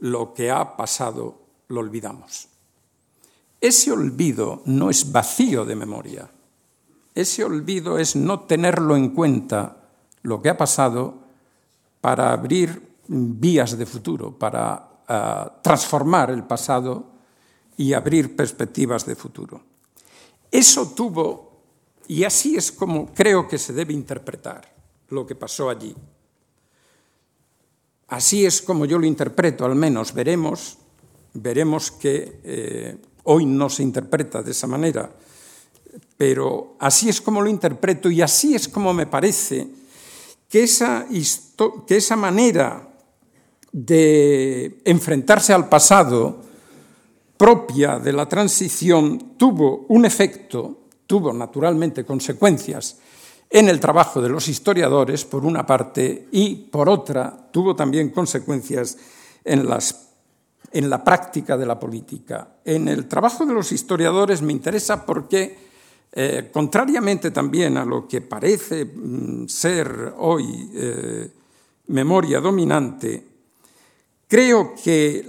lo que ha pasado lo olvidamos. Ese olvido no es vacío de memoria. Ese olvido es no tenerlo en cuenta lo que ha pasado para abrir vías de futuro, para transformar el pasado y abrir perspectivas de futuro. Eso tuvo, y así es como creo que se debe interpretar lo que pasó allí. Así es como yo lo interpreto, al menos veremos, veremos que eh, Hoy no se interpreta de esa manera, pero así es como lo interpreto y así es como me parece que esa, que esa manera de enfrentarse al pasado propia de la transición tuvo un efecto, tuvo naturalmente consecuencias en el trabajo de los historiadores, por una parte, y por otra, tuvo también consecuencias en, las, en la práctica de la política. En el trabajo de los historiadores me interesa porque, eh, contrariamente también a lo que parece mm, ser hoy eh, memoria dominante, creo que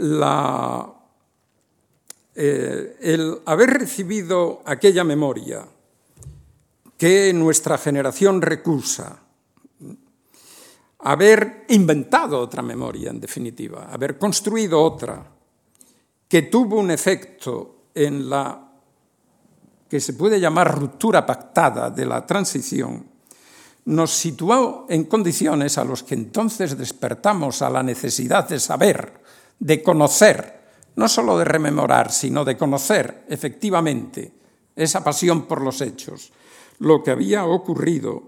eh, el haber recibido aquella memoria que nuestra generación recusa, haber inventado otra memoria, en definitiva, haber construido otra, que tuvo un efecto en la que se puede llamar ruptura pactada de la transición, nos situó en condiciones a los que entonces despertamos a la necesidad de saber, de conocer, no solo de rememorar, sino de conocer efectivamente esa pasión por los hechos, lo que había ocurrido,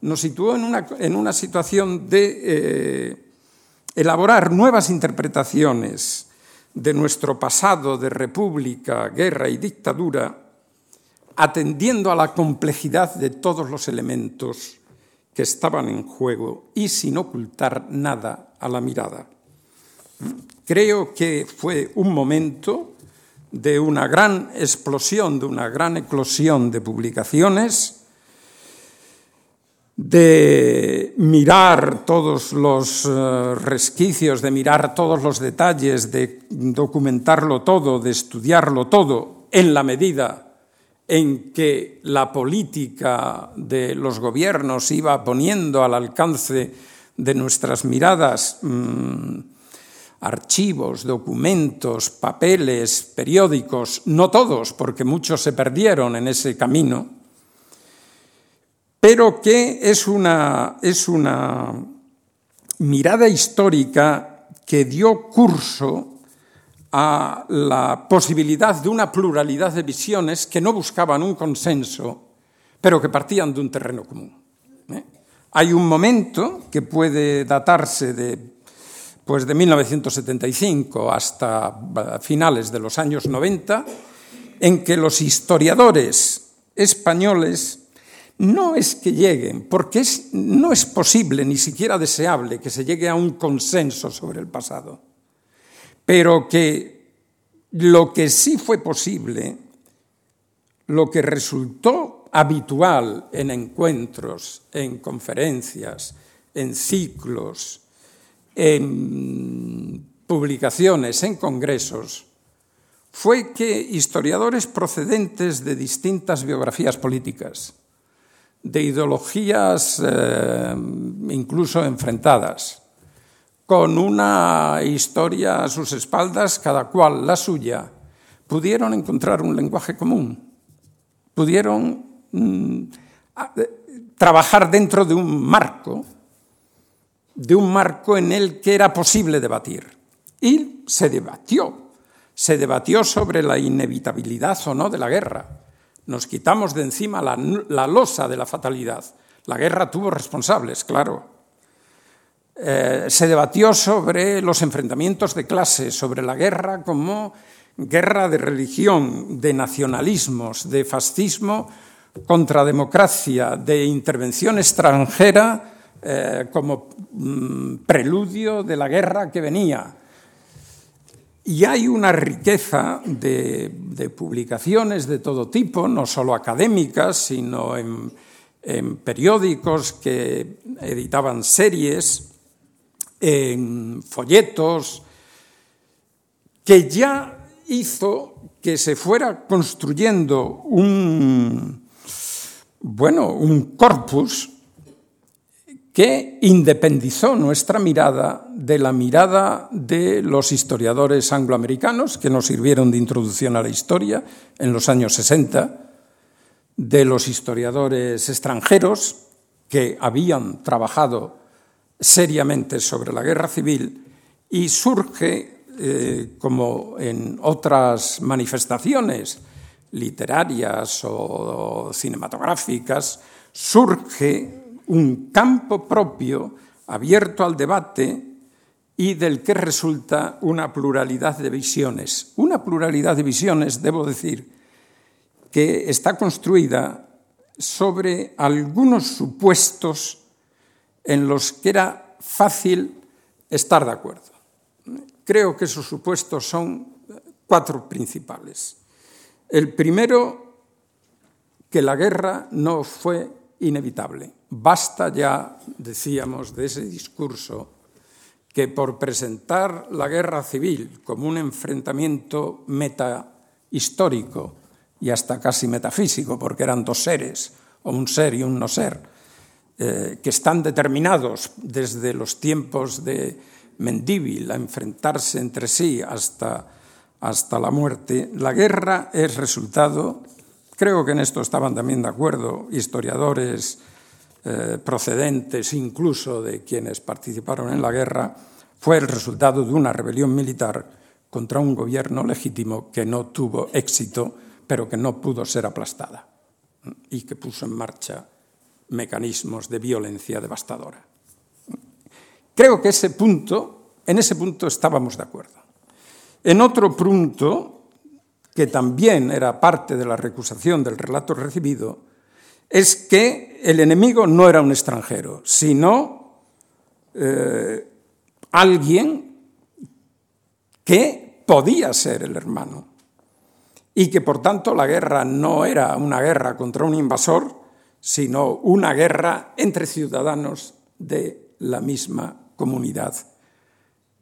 nos situó en una, en una situación de eh, elaborar nuevas interpretaciones de nuestro pasado de república, guerra y dictadura, atendiendo a la complejidad de todos los elementos que estaban en juego y sin ocultar nada a la mirada. Creo que fue un momento de una gran explosión, de una gran eclosión de publicaciones, de mirar todos los eh, resquicios, de mirar todos los detalles, de documentarlo todo, de estudiarlo todo, en la medida en que la política de los gobiernos iba poniendo al alcance de nuestras miradas mm, archivos, documentos, papeles, periódicos, no todos, porque muchos se perdieron en ese camino, pero que es una, es una mirada histórica que dio curso a la posibilidad de una pluralidad de visiones que no buscaban un consenso, pero que partían de un terreno común. ¿eh? Hay un momento que puede datarse de pues de 1975 hasta finales de los años 90, en que los historiadores españoles no es que lleguen, porque no es posible ni siquiera deseable que se llegue a un consenso sobre el pasado, pero que lo que sí fue posible, lo que resultó habitual en encuentros, en conferencias, en ciclos, en publicaciones, en congresos, fue que historiadores procedentes de distintas biografías políticas, de ideologías eh, incluso enfrentadas, con una historia a sus espaldas, cada cual la suya, pudieron encontrar un lenguaje común, pudieron mm, trabajar dentro de un marco de un marco en el que era posible debatir. Y se debatió, se debatió sobre la inevitabilidad o no de la guerra. Nos quitamos de encima la, losa de la fatalidad. La guerra tuvo responsables, claro. Eh, se debatió sobre los enfrentamientos de clase, sobre la guerra como guerra de religión, de nacionalismos, de fascismo contra democracia, de intervención extranjera eh, como mm, preludio de la guerra que venía. Y hay una riqueza de, publicaciones de todo tipo, no solo académicas, sino en, periódicos que editaban series, en folletos, que ya hizo que se fuera construyendo un, bueno, un corpus que independizó nuestra mirada de la mirada de los historiadores angloamericanos que nos sirvieron de introducción a la historia en los años 60, de los historiadores extranjeros que habían trabajado seriamente sobre la guerra civil y surge, eh, como en otras manifestaciones literarias o cinematográficas, surge un campo propio abierto al debate y del que resulta una pluralidad de visiones. Una pluralidad de visiones, debo decir, que está construida sobre algunos supuestos en los que era fácil estar de acuerdo. Creo que esos supuestos son cuatro principales. El primero, que la guerra no fue inevitable. Basta ya, decíamos, de ese discurso que por presentar la guerra civil como un enfrentamiento metahistórico y hasta casi metafísico, porque eran dos seres, o un ser y un no ser, eh, que están determinados desde los tiempos de Mendívil a enfrentarse entre sí hasta, hasta la muerte, la guerra es resultado, creo que en esto estaban también de acuerdo historiadores, eh, procedentes incluso de quienes participaron en la guerra, fue el resultado de una rebelión militar contra un gobierno legítimo que no tuvo éxito, pero que no pudo ser aplastada y que puso en marcha mecanismos de violencia devastadora. Creo que en ese punto estábamos de acuerdo. En otro punto, que también era parte de la recusación del relato recibido, es que el enemigo no era un extranjero, sino eh, alguien que podía ser el hermano y que por tanto la guerra no era una guerra contra un invasor, sino una guerra entre ciudadanos de la misma comunidad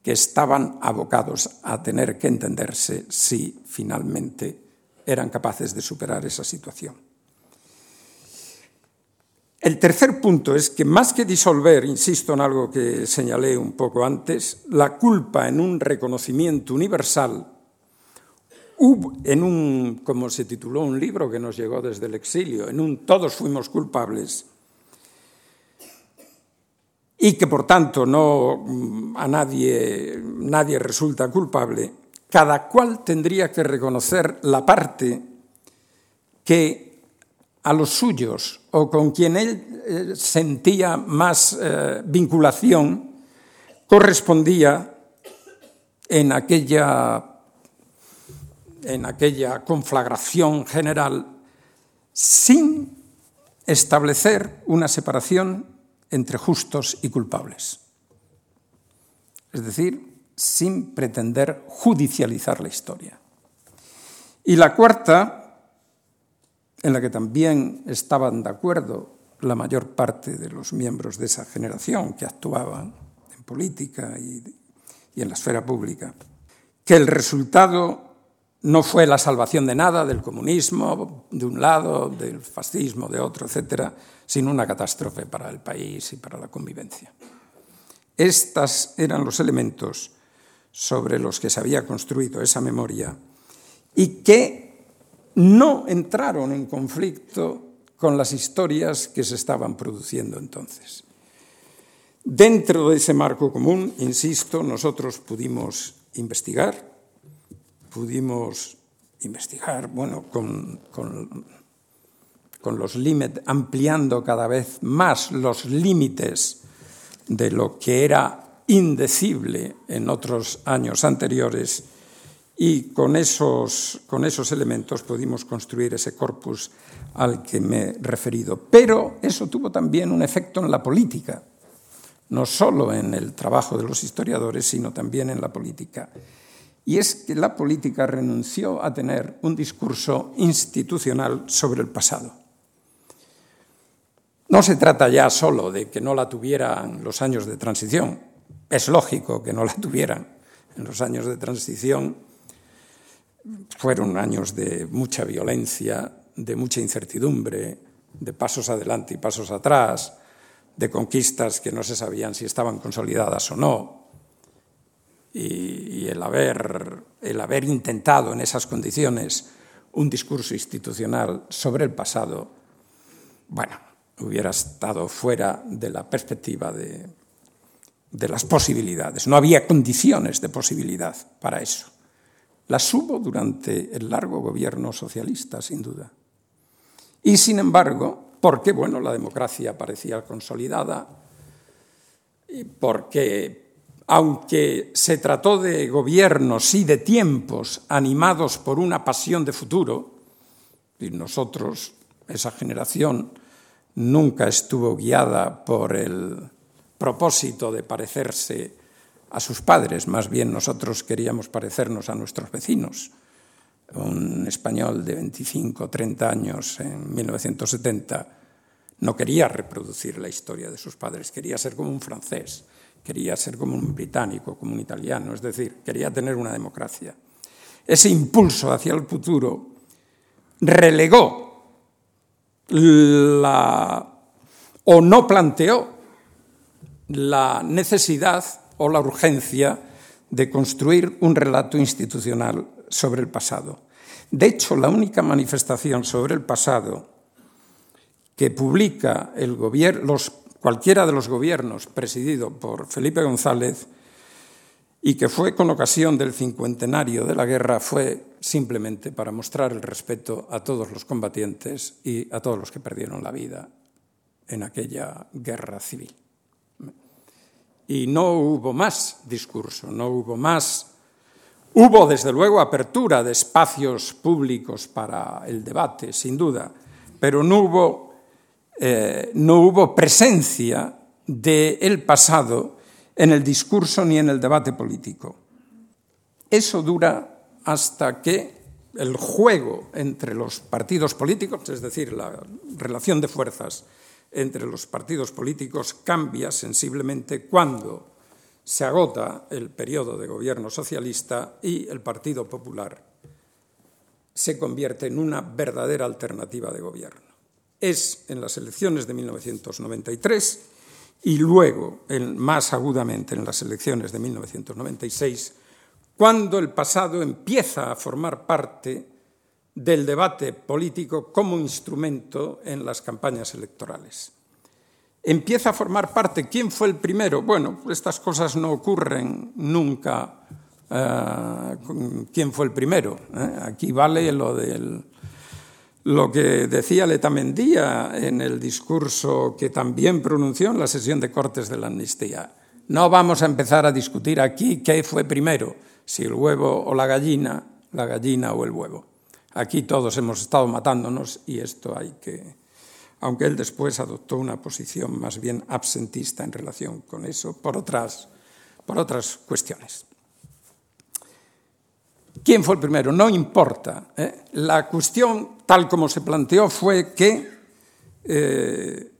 que estaban abocados a tener que entenderse si finalmente eran capaces de superar esa situación. El tercer punto es que más que disolver, insisto en algo que señalé un poco antes, la culpa en un reconocimiento universal, en un, como se tituló un libro que nos llegó desde el exilio, en un todos fuimos culpables, y que por tanto no a nadie, nadie resulta culpable, cada cual tendría que reconocer la parte que a los suyos o con quien él eh, sentía más eh, vinculación correspondía en aquella, en aquella conflagración general sin establecer una separación entre justos y culpables. Es decir, sin pretender judicializar la historia. Y la cuarta en la que también estaban de acuerdo la mayor parte de los miembros de esa generación que actuaban en política y, en la esfera pública, que el resultado no fue la salvación de nada del comunismo de un lado, del fascismo de otro, etcétera, sino una catástrofe para el país y para la convivencia. Estos eran los elementos sobre los que se había construido esa memoria y que no entraron en conflicto con las historias que se estaban produciendo entonces. Dentro de ese marco común, insisto, nosotros pudimos investigar, pudimos investigar, bueno, con, con, los límites, ampliando cada vez más los límites de lo que era indecible en otros años anteriores y con esos, con esos elementos pudimos construir ese corpus al que me he referido. Pero eso tuvo también un efecto en la política, no solo en el trabajo de los historiadores, sino también en la política. Y es que la política renunció a tener un discurso institucional sobre el pasado. No se trata ya solo de que no la tuvieran los años de transición. Es lógico que no la tuvieran. En los años de transición fueron años de mucha violencia, de mucha incertidumbre, de pasos adelante y pasos atrás, de conquistas que no se sabían si estaban consolidadas o no. Y, el, haber, el haber intentado en esas condiciones un discurso institucional sobre el pasado, bueno, hubiera estado fuera de la perspectiva de, de las posibilidades. No había condiciones de posibilidad para eso. Las hubo durante el largo gobierno socialista, sin duda. Y sin embargo, porque bueno, la democracia parecía consolidada y porque aunque se trató de gobiernos y de tiempos animados por una pasión de futuro, y nosotros, esa generación, nunca estuvo guiada por el propósito de parecerse a sus padres, más bien nosotros queríamos parecernos a nuestros vecinos. Un español de 25 o 30 años en 1970 no quería reproducir la historia de sus padres, quería ser como un francés quería ser como un británico, como un italiano, es decir, quería tener una democracia. Ese impulso hacia el futuro relegó la, o no planteó la necesidad o la urgencia de construir un relato institucional sobre el pasado. De hecho, la única manifestación sobre el pasado que publica el gobierno, los cualquiera de los gobiernos presidido por Felipe González y que fue con ocasión del cincuentenario de la guerra fue simplemente para mostrar el respeto a todos los combatientes y a todos los que perdieron la vida en aquella guerra civil. Y no hubo más discurso, no hubo más. Hubo, desde luego, apertura de espacios públicos para el debate, sin duda, pero no hubo eh, no hubo presencia del pasado en el discurso ni en el debate político. Eso dura hasta que el juego entre los partidos políticos, es decir, la relación de fuerzas entre los partidos políticos, cambia sensiblemente cuando se agota el periodo de gobierno socialista y el Partido Popular se convierte en una verdadera alternativa de gobierno es en las elecciones de 1993 y luego, más agudamente, en las elecciones de 1996, cuando el pasado empieza a formar parte del debate político como instrumento en las campañas electorales. Empieza a formar parte, ¿quién fue el primero? Bueno, estas cosas no ocurren nunca. Eh, ¿Quién fue el primero? ¿eh? Aquí vale lo del lo que decía Letamendía en el discurso que también pronunció en la sesión de Cortes de la Amnistía. No vamos a empezar a discutir aquí qué fue primero, si el huevo o la gallina, la gallina o el huevo. Aquí todos hemos estado matándonos y esto hay que... Aunque él después adoptó una posición más bien absentista en relación con eso, por otras, por otras cuestiones. ¿Quién fue el primero? No importa. ¿eh? La cuestión, tal como se planteó, fue que eh,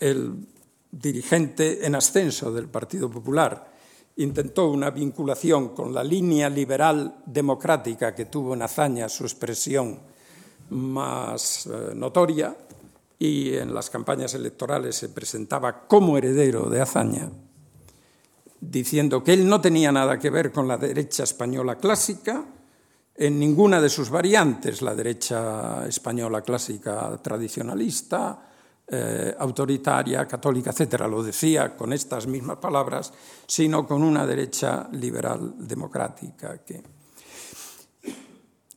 el dirigente en ascenso del Partido Popular intentó una vinculación con la línea liberal democrática que tuvo en hazaña su expresión más eh, notoria y en las campañas electorales se presentaba como heredero de hazaña, diciendo que él no tenía nada que ver con la derecha española clásica, en ninguna de sus variantes, la derecha española clásica tradicionalista, eh, autoritaria, católica, etcétera, lo decía con estas mismas palabras, sino con una derecha liberal democrática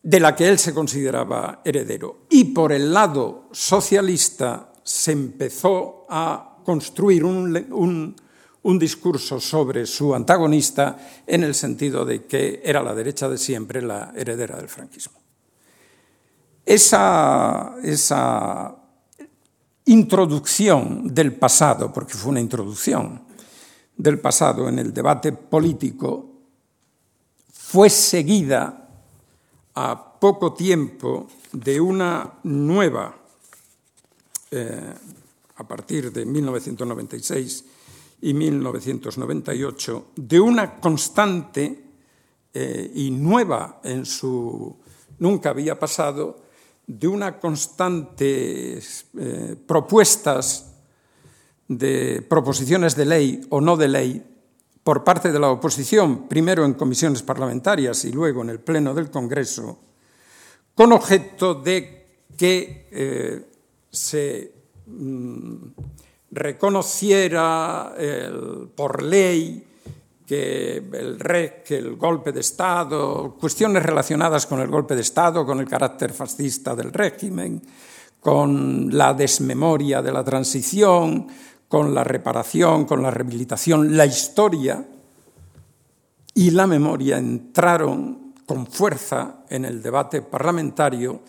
de la que él se consideraba heredero. Y por el lado socialista se empezó a construir un discurso sobre su antagonista en el sentido de que era la derecha de siempre la heredera del franquismo. Esa, esa introducción del pasado, porque fue una introducción del pasado en el debate político, fue seguida a poco tiempo de una nueva, eh, a partir de 1996, y 1998, de una constante eh, y nueva en su... nunca había pasado, de una constante eh, propuestas de proposiciones de ley o no de ley por parte de la oposición, primero en comisiones parlamentarias y luego en el Pleno del Congreso, con objeto de que eh, se mm, reconociera por ley que el golpe de Estado, cuestiones relacionadas con el golpe de Estado, con el carácter fascista del régimen, con la desmemoria de la transición, con la reparación, con la rehabilitación, la historia y la memoria entraron con fuerza en el debate parlamentario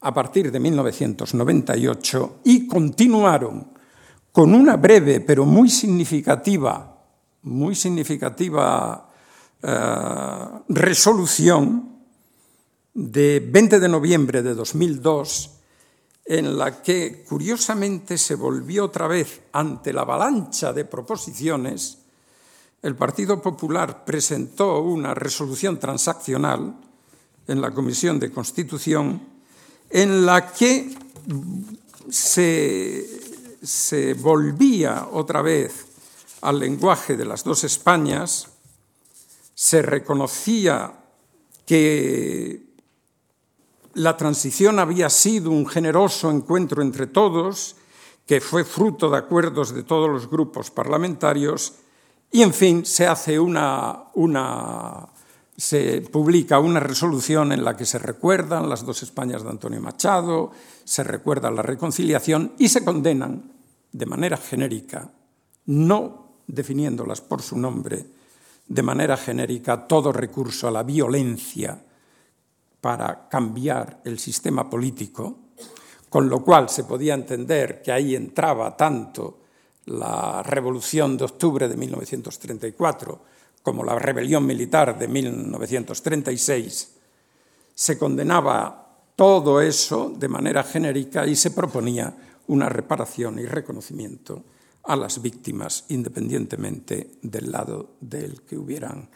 a partir de 1998 y continuaron con una breve pero muy significativa, muy significativa eh, resolución de 20 de noviembre de 2002 en la que curiosamente se volvió otra vez ante la avalancha de proposiciones, el Partido Popular presentó una resolución transaccional en la Comisión de Constitución en la que se, se volvía otra vez al lenguaje de las dos Españas, se reconocía que la transición había sido un generoso encuentro entre todos, que fue fruto de acuerdos de todos los grupos parlamentarios, y en fin, se hace una, una se publica una resolución en la que se recuerdan las dos Españas de Antonio Machado, se recuerda la reconciliación y se condenan de manera genérica, no definiéndolas por su nombre, de manera genérica todo recurso a la violencia para cambiar el sistema político, con lo cual se podía entender que ahí entraba tanto la Revolución de Octubre de 1934 como la rebelión militar de 1936, se condenaba todo eso de manera genérica y se proponía una reparación y reconocimiento a las víctimas independientemente del lado del que hubieran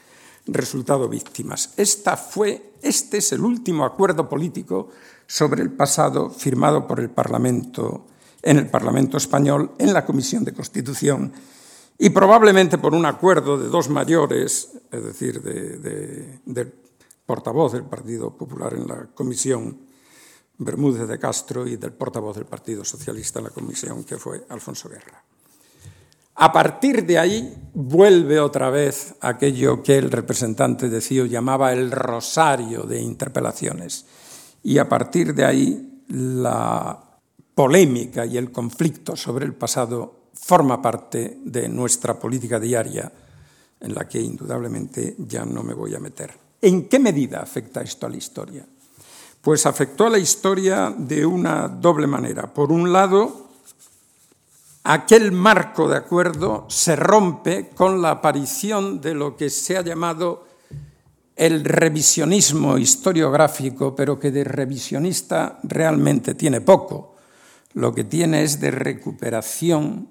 resultado víctimas. Esta fue, este es el último acuerdo político sobre el pasado firmado por el Parlamento en el Parlamento español en la Comisión de Constitución y probablemente por un acuerdo de dos mayores, es decir, del portavoz del Partido Popular en la comisión, Bermúdez de Castro, y del portavoz del Partido Socialista en la comisión, que fue Alfonso Guerra. A partir de ahí vuelve otra vez aquello que el representante de llamaba el rosario de interpelaciones. Y a partir de ahí la polémica y el conflicto sobre el pasado forma parte de nuestra política diaria, en la que indudablemente ya no me voy a meter. ¿En qué medida afecta esto a la historia? Pues afectó a la historia de una doble manera. Por un lado, aquel marco de acuerdo se rompe con la aparición de lo que se ha llamado el revisionismo historiográfico, pero que de revisionista realmente tiene poco. Lo que tiene es de recuperación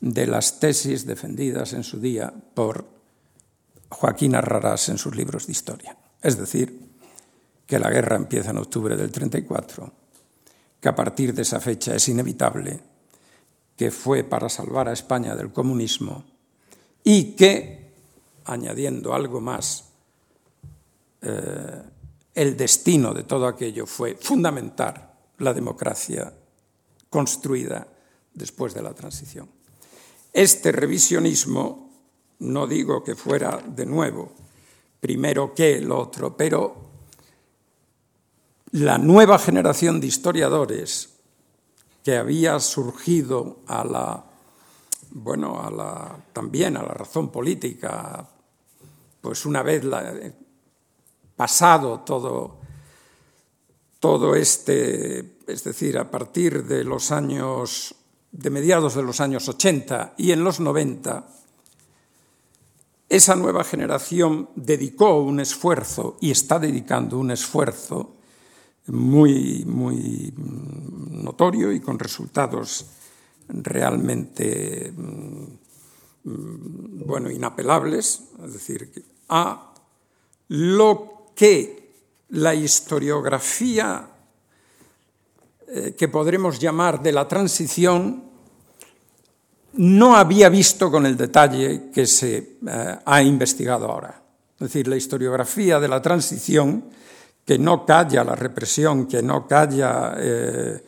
de las tesis defendidas en su día por Joaquín Arrarás en sus libros de historia. Es decir, que la guerra empieza en octubre del 34, que a partir de esa fecha es inevitable, que fue para salvar a España del comunismo y que, añadiendo algo más, eh, el destino de todo aquello fue fundamentar la democracia construida después de la transición. Este revisionismo, no digo que fuera de nuevo primero que el otro, pero la nueva generación de historiadores que había surgido a la, bueno, a la, también a la razón política, pues una vez pasado todo, todo este, es decir, a partir de los años de mediados de los años 80 y en los 90, esa nueva generación dedicó un esfuerzo y está dedicando un esfuerzo muy, muy notorio y con resultados realmente mm, bueno, inapelables, es decir, a lo que la historiografía eh, que podremos llamar de la transición no había visto con el detalle que se eh, ha investigado ahora. Es decir, la historiografía de la transición, que no calla la represión, que no calla eh,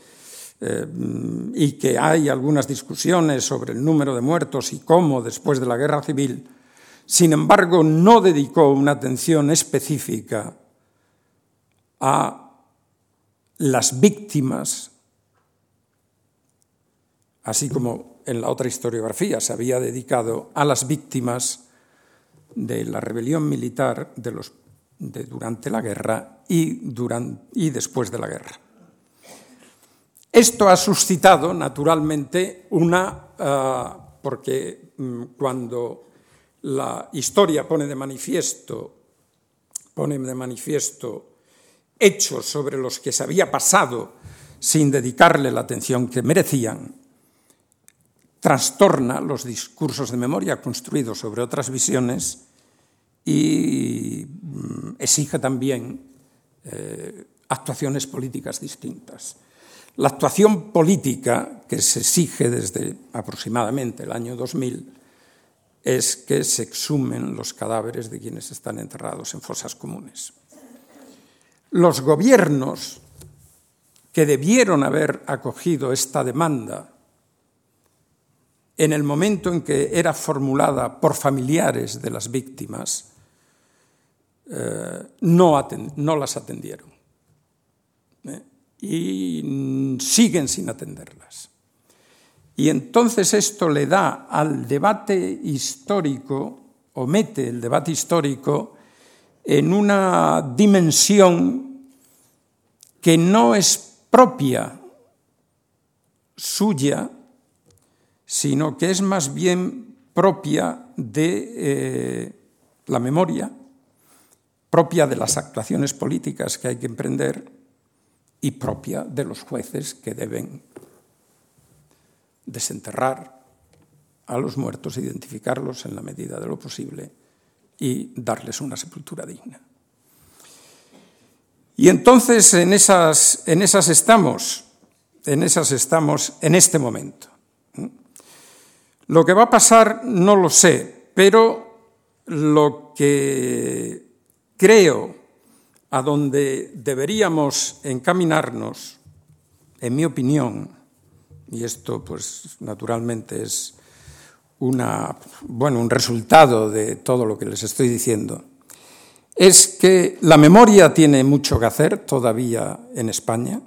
y que hay algunas discusiones sobre el número de muertos y cómo después de la guerra civil, sin embargo, no dedicó una atención específica a las víctimas, así como en la otra historiografía se había dedicado a las víctimas de la rebelión militar de los, de durante la guerra y, durante, y después de la guerra. Esto ha suscitado, naturalmente, una... Uh, porque um, cuando la historia pone de manifiesto, pone de manifiesto hechos sobre los que se había pasado sin dedicarle la atención que merecían, trastorna los discursos de memoria construidos sobre otras visiones y mm, exige también eh, actuaciones políticas distintas. La actuación política que se exige desde aproximadamente el año 2000 es que se exhumen los cadáveres de quienes están enterrados en fosas comunes. Los gobiernos que debieron haber acogido esta demanda en el momento en que era formulada por familiares de las víctimas, eh, no, las atendieron. ¿eh? Y siguen sin atenderlas. Y entonces esto le da al debate histórico, o mete el debate histórico, en una dimensión que no es propia suya, sino que es más bien propia de eh, la memoria, propia de las actuaciones políticas que hay que emprender y propia de los jueces que deben desenterrar a los muertos, identificarlos en la medida de lo posible y darles una sepultura digna. Y entonces en esas, en esas estamos, en esas estamos en este momento. Lo que va a pasar no lo sé, pero lo que creo a donde deberíamos encaminarnos, en mi opinión, y esto pues naturalmente es una, bueno, un resultado de todo lo que les estoy diciendo, es que la memoria tiene mucho que hacer todavía en España.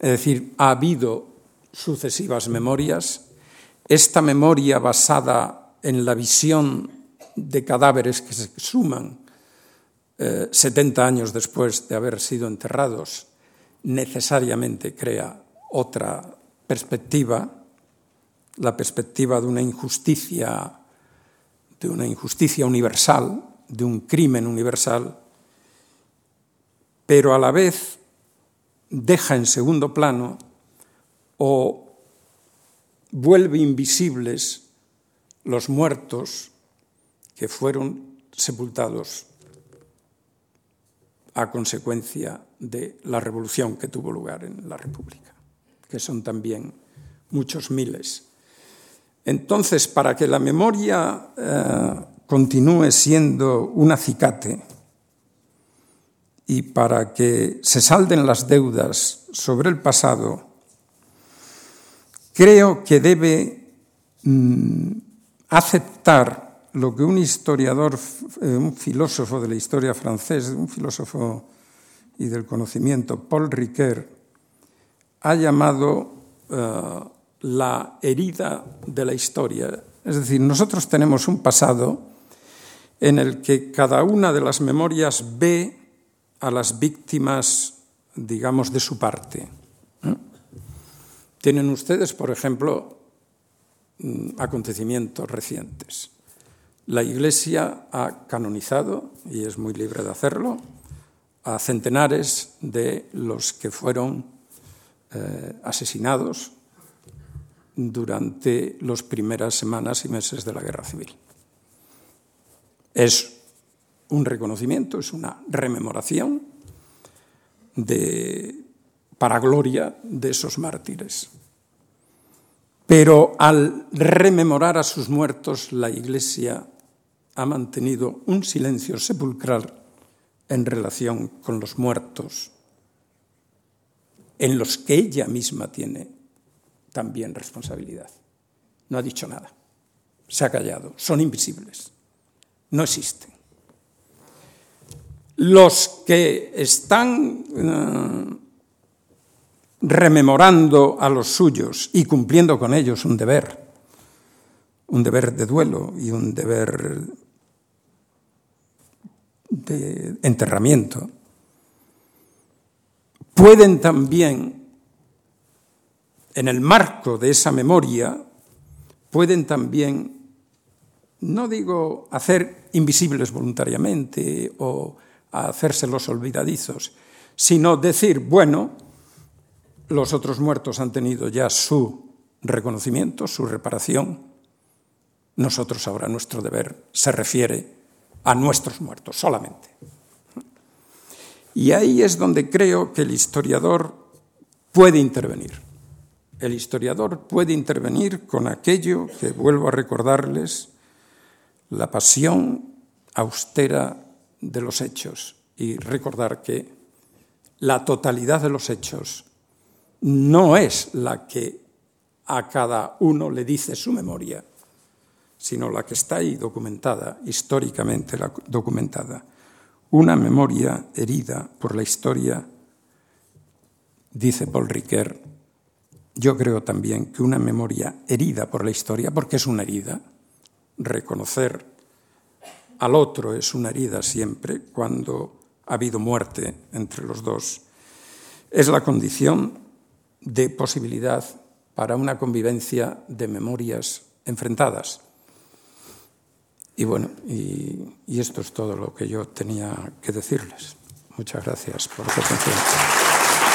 Es decir, ha habido sucesivas memorias. Esta memoria basada en la visión de cadáveres que se suman eh, 70 años después de haber sido enterrados necesariamente crea otra perspectiva, la perspectiva de una injusticia, de una injusticia universal, de un crimen universal, pero a la vez deja en segundo plano o vuelve invisibles los muertos que fueron sepultados a consecuencia de la revolución que tuvo lugar en la República que son también muchos miles. Entonces, para que la memoria eh, continúe siendo un acicate y para que se salden las deudas sobre el pasado, creo que debe mm, aceptar lo que un historiador, eh, un filósofo de la historia francés, un filósofo y del conocimiento, Paul Ricoeur, ha llamado uh, la herida de la historia. Es decir, nosotros tenemos un pasado en el que cada una de las memorias ve a las víctimas, digamos, de su parte. ¿Eh? Tienen ustedes, por ejemplo, mm, acontecimientos recientes. La Iglesia ha canonizado, y es muy libre de hacerlo, a centenares de los que fueron eh, asesinados durante las primeras semanas y meses de la guerra civil. Es un reconocimiento, es una rememoración de, para gloria de esos mártires. Pero al rememorar a sus muertos, la Iglesia ha mantenido un silencio sepulcral en relación con los muertos en los que ella misma tiene también responsabilidad. No ha dicho nada, se ha callado, son invisibles, no existen. Los que están uh, rememorando a los suyos y cumpliendo con ellos un deber, un deber de duelo y un deber de enterramiento, pueden también, en el marco de esa memoria, pueden también, no digo hacer invisibles voluntariamente o hacérselos olvidadizos, sino decir, bueno, los otros muertos han tenido ya su reconocimiento, su reparación, nosotros ahora nuestro deber se refiere a nuestros muertos solamente. Y ahí es donde creo que el historiador puede intervenir. El historiador puede intervenir con aquello que vuelvo a recordarles, la pasión austera de los hechos y recordar que la totalidad de los hechos no es la que a cada uno le dice su memoria, sino la que está ahí documentada, históricamente documentada. Una memoria herida por la historia, dice Paul Ricoeur, yo creo también que una memoria herida por la historia, porque es una herida, reconocer al otro es una herida siempre cuando ha habido muerte entre los dos, es la condición de posibilidad para una convivencia de memorias enfrentadas. Y bueno, y, esto es todo lo que yo tenía que decirles. Muchas gracias por su atención.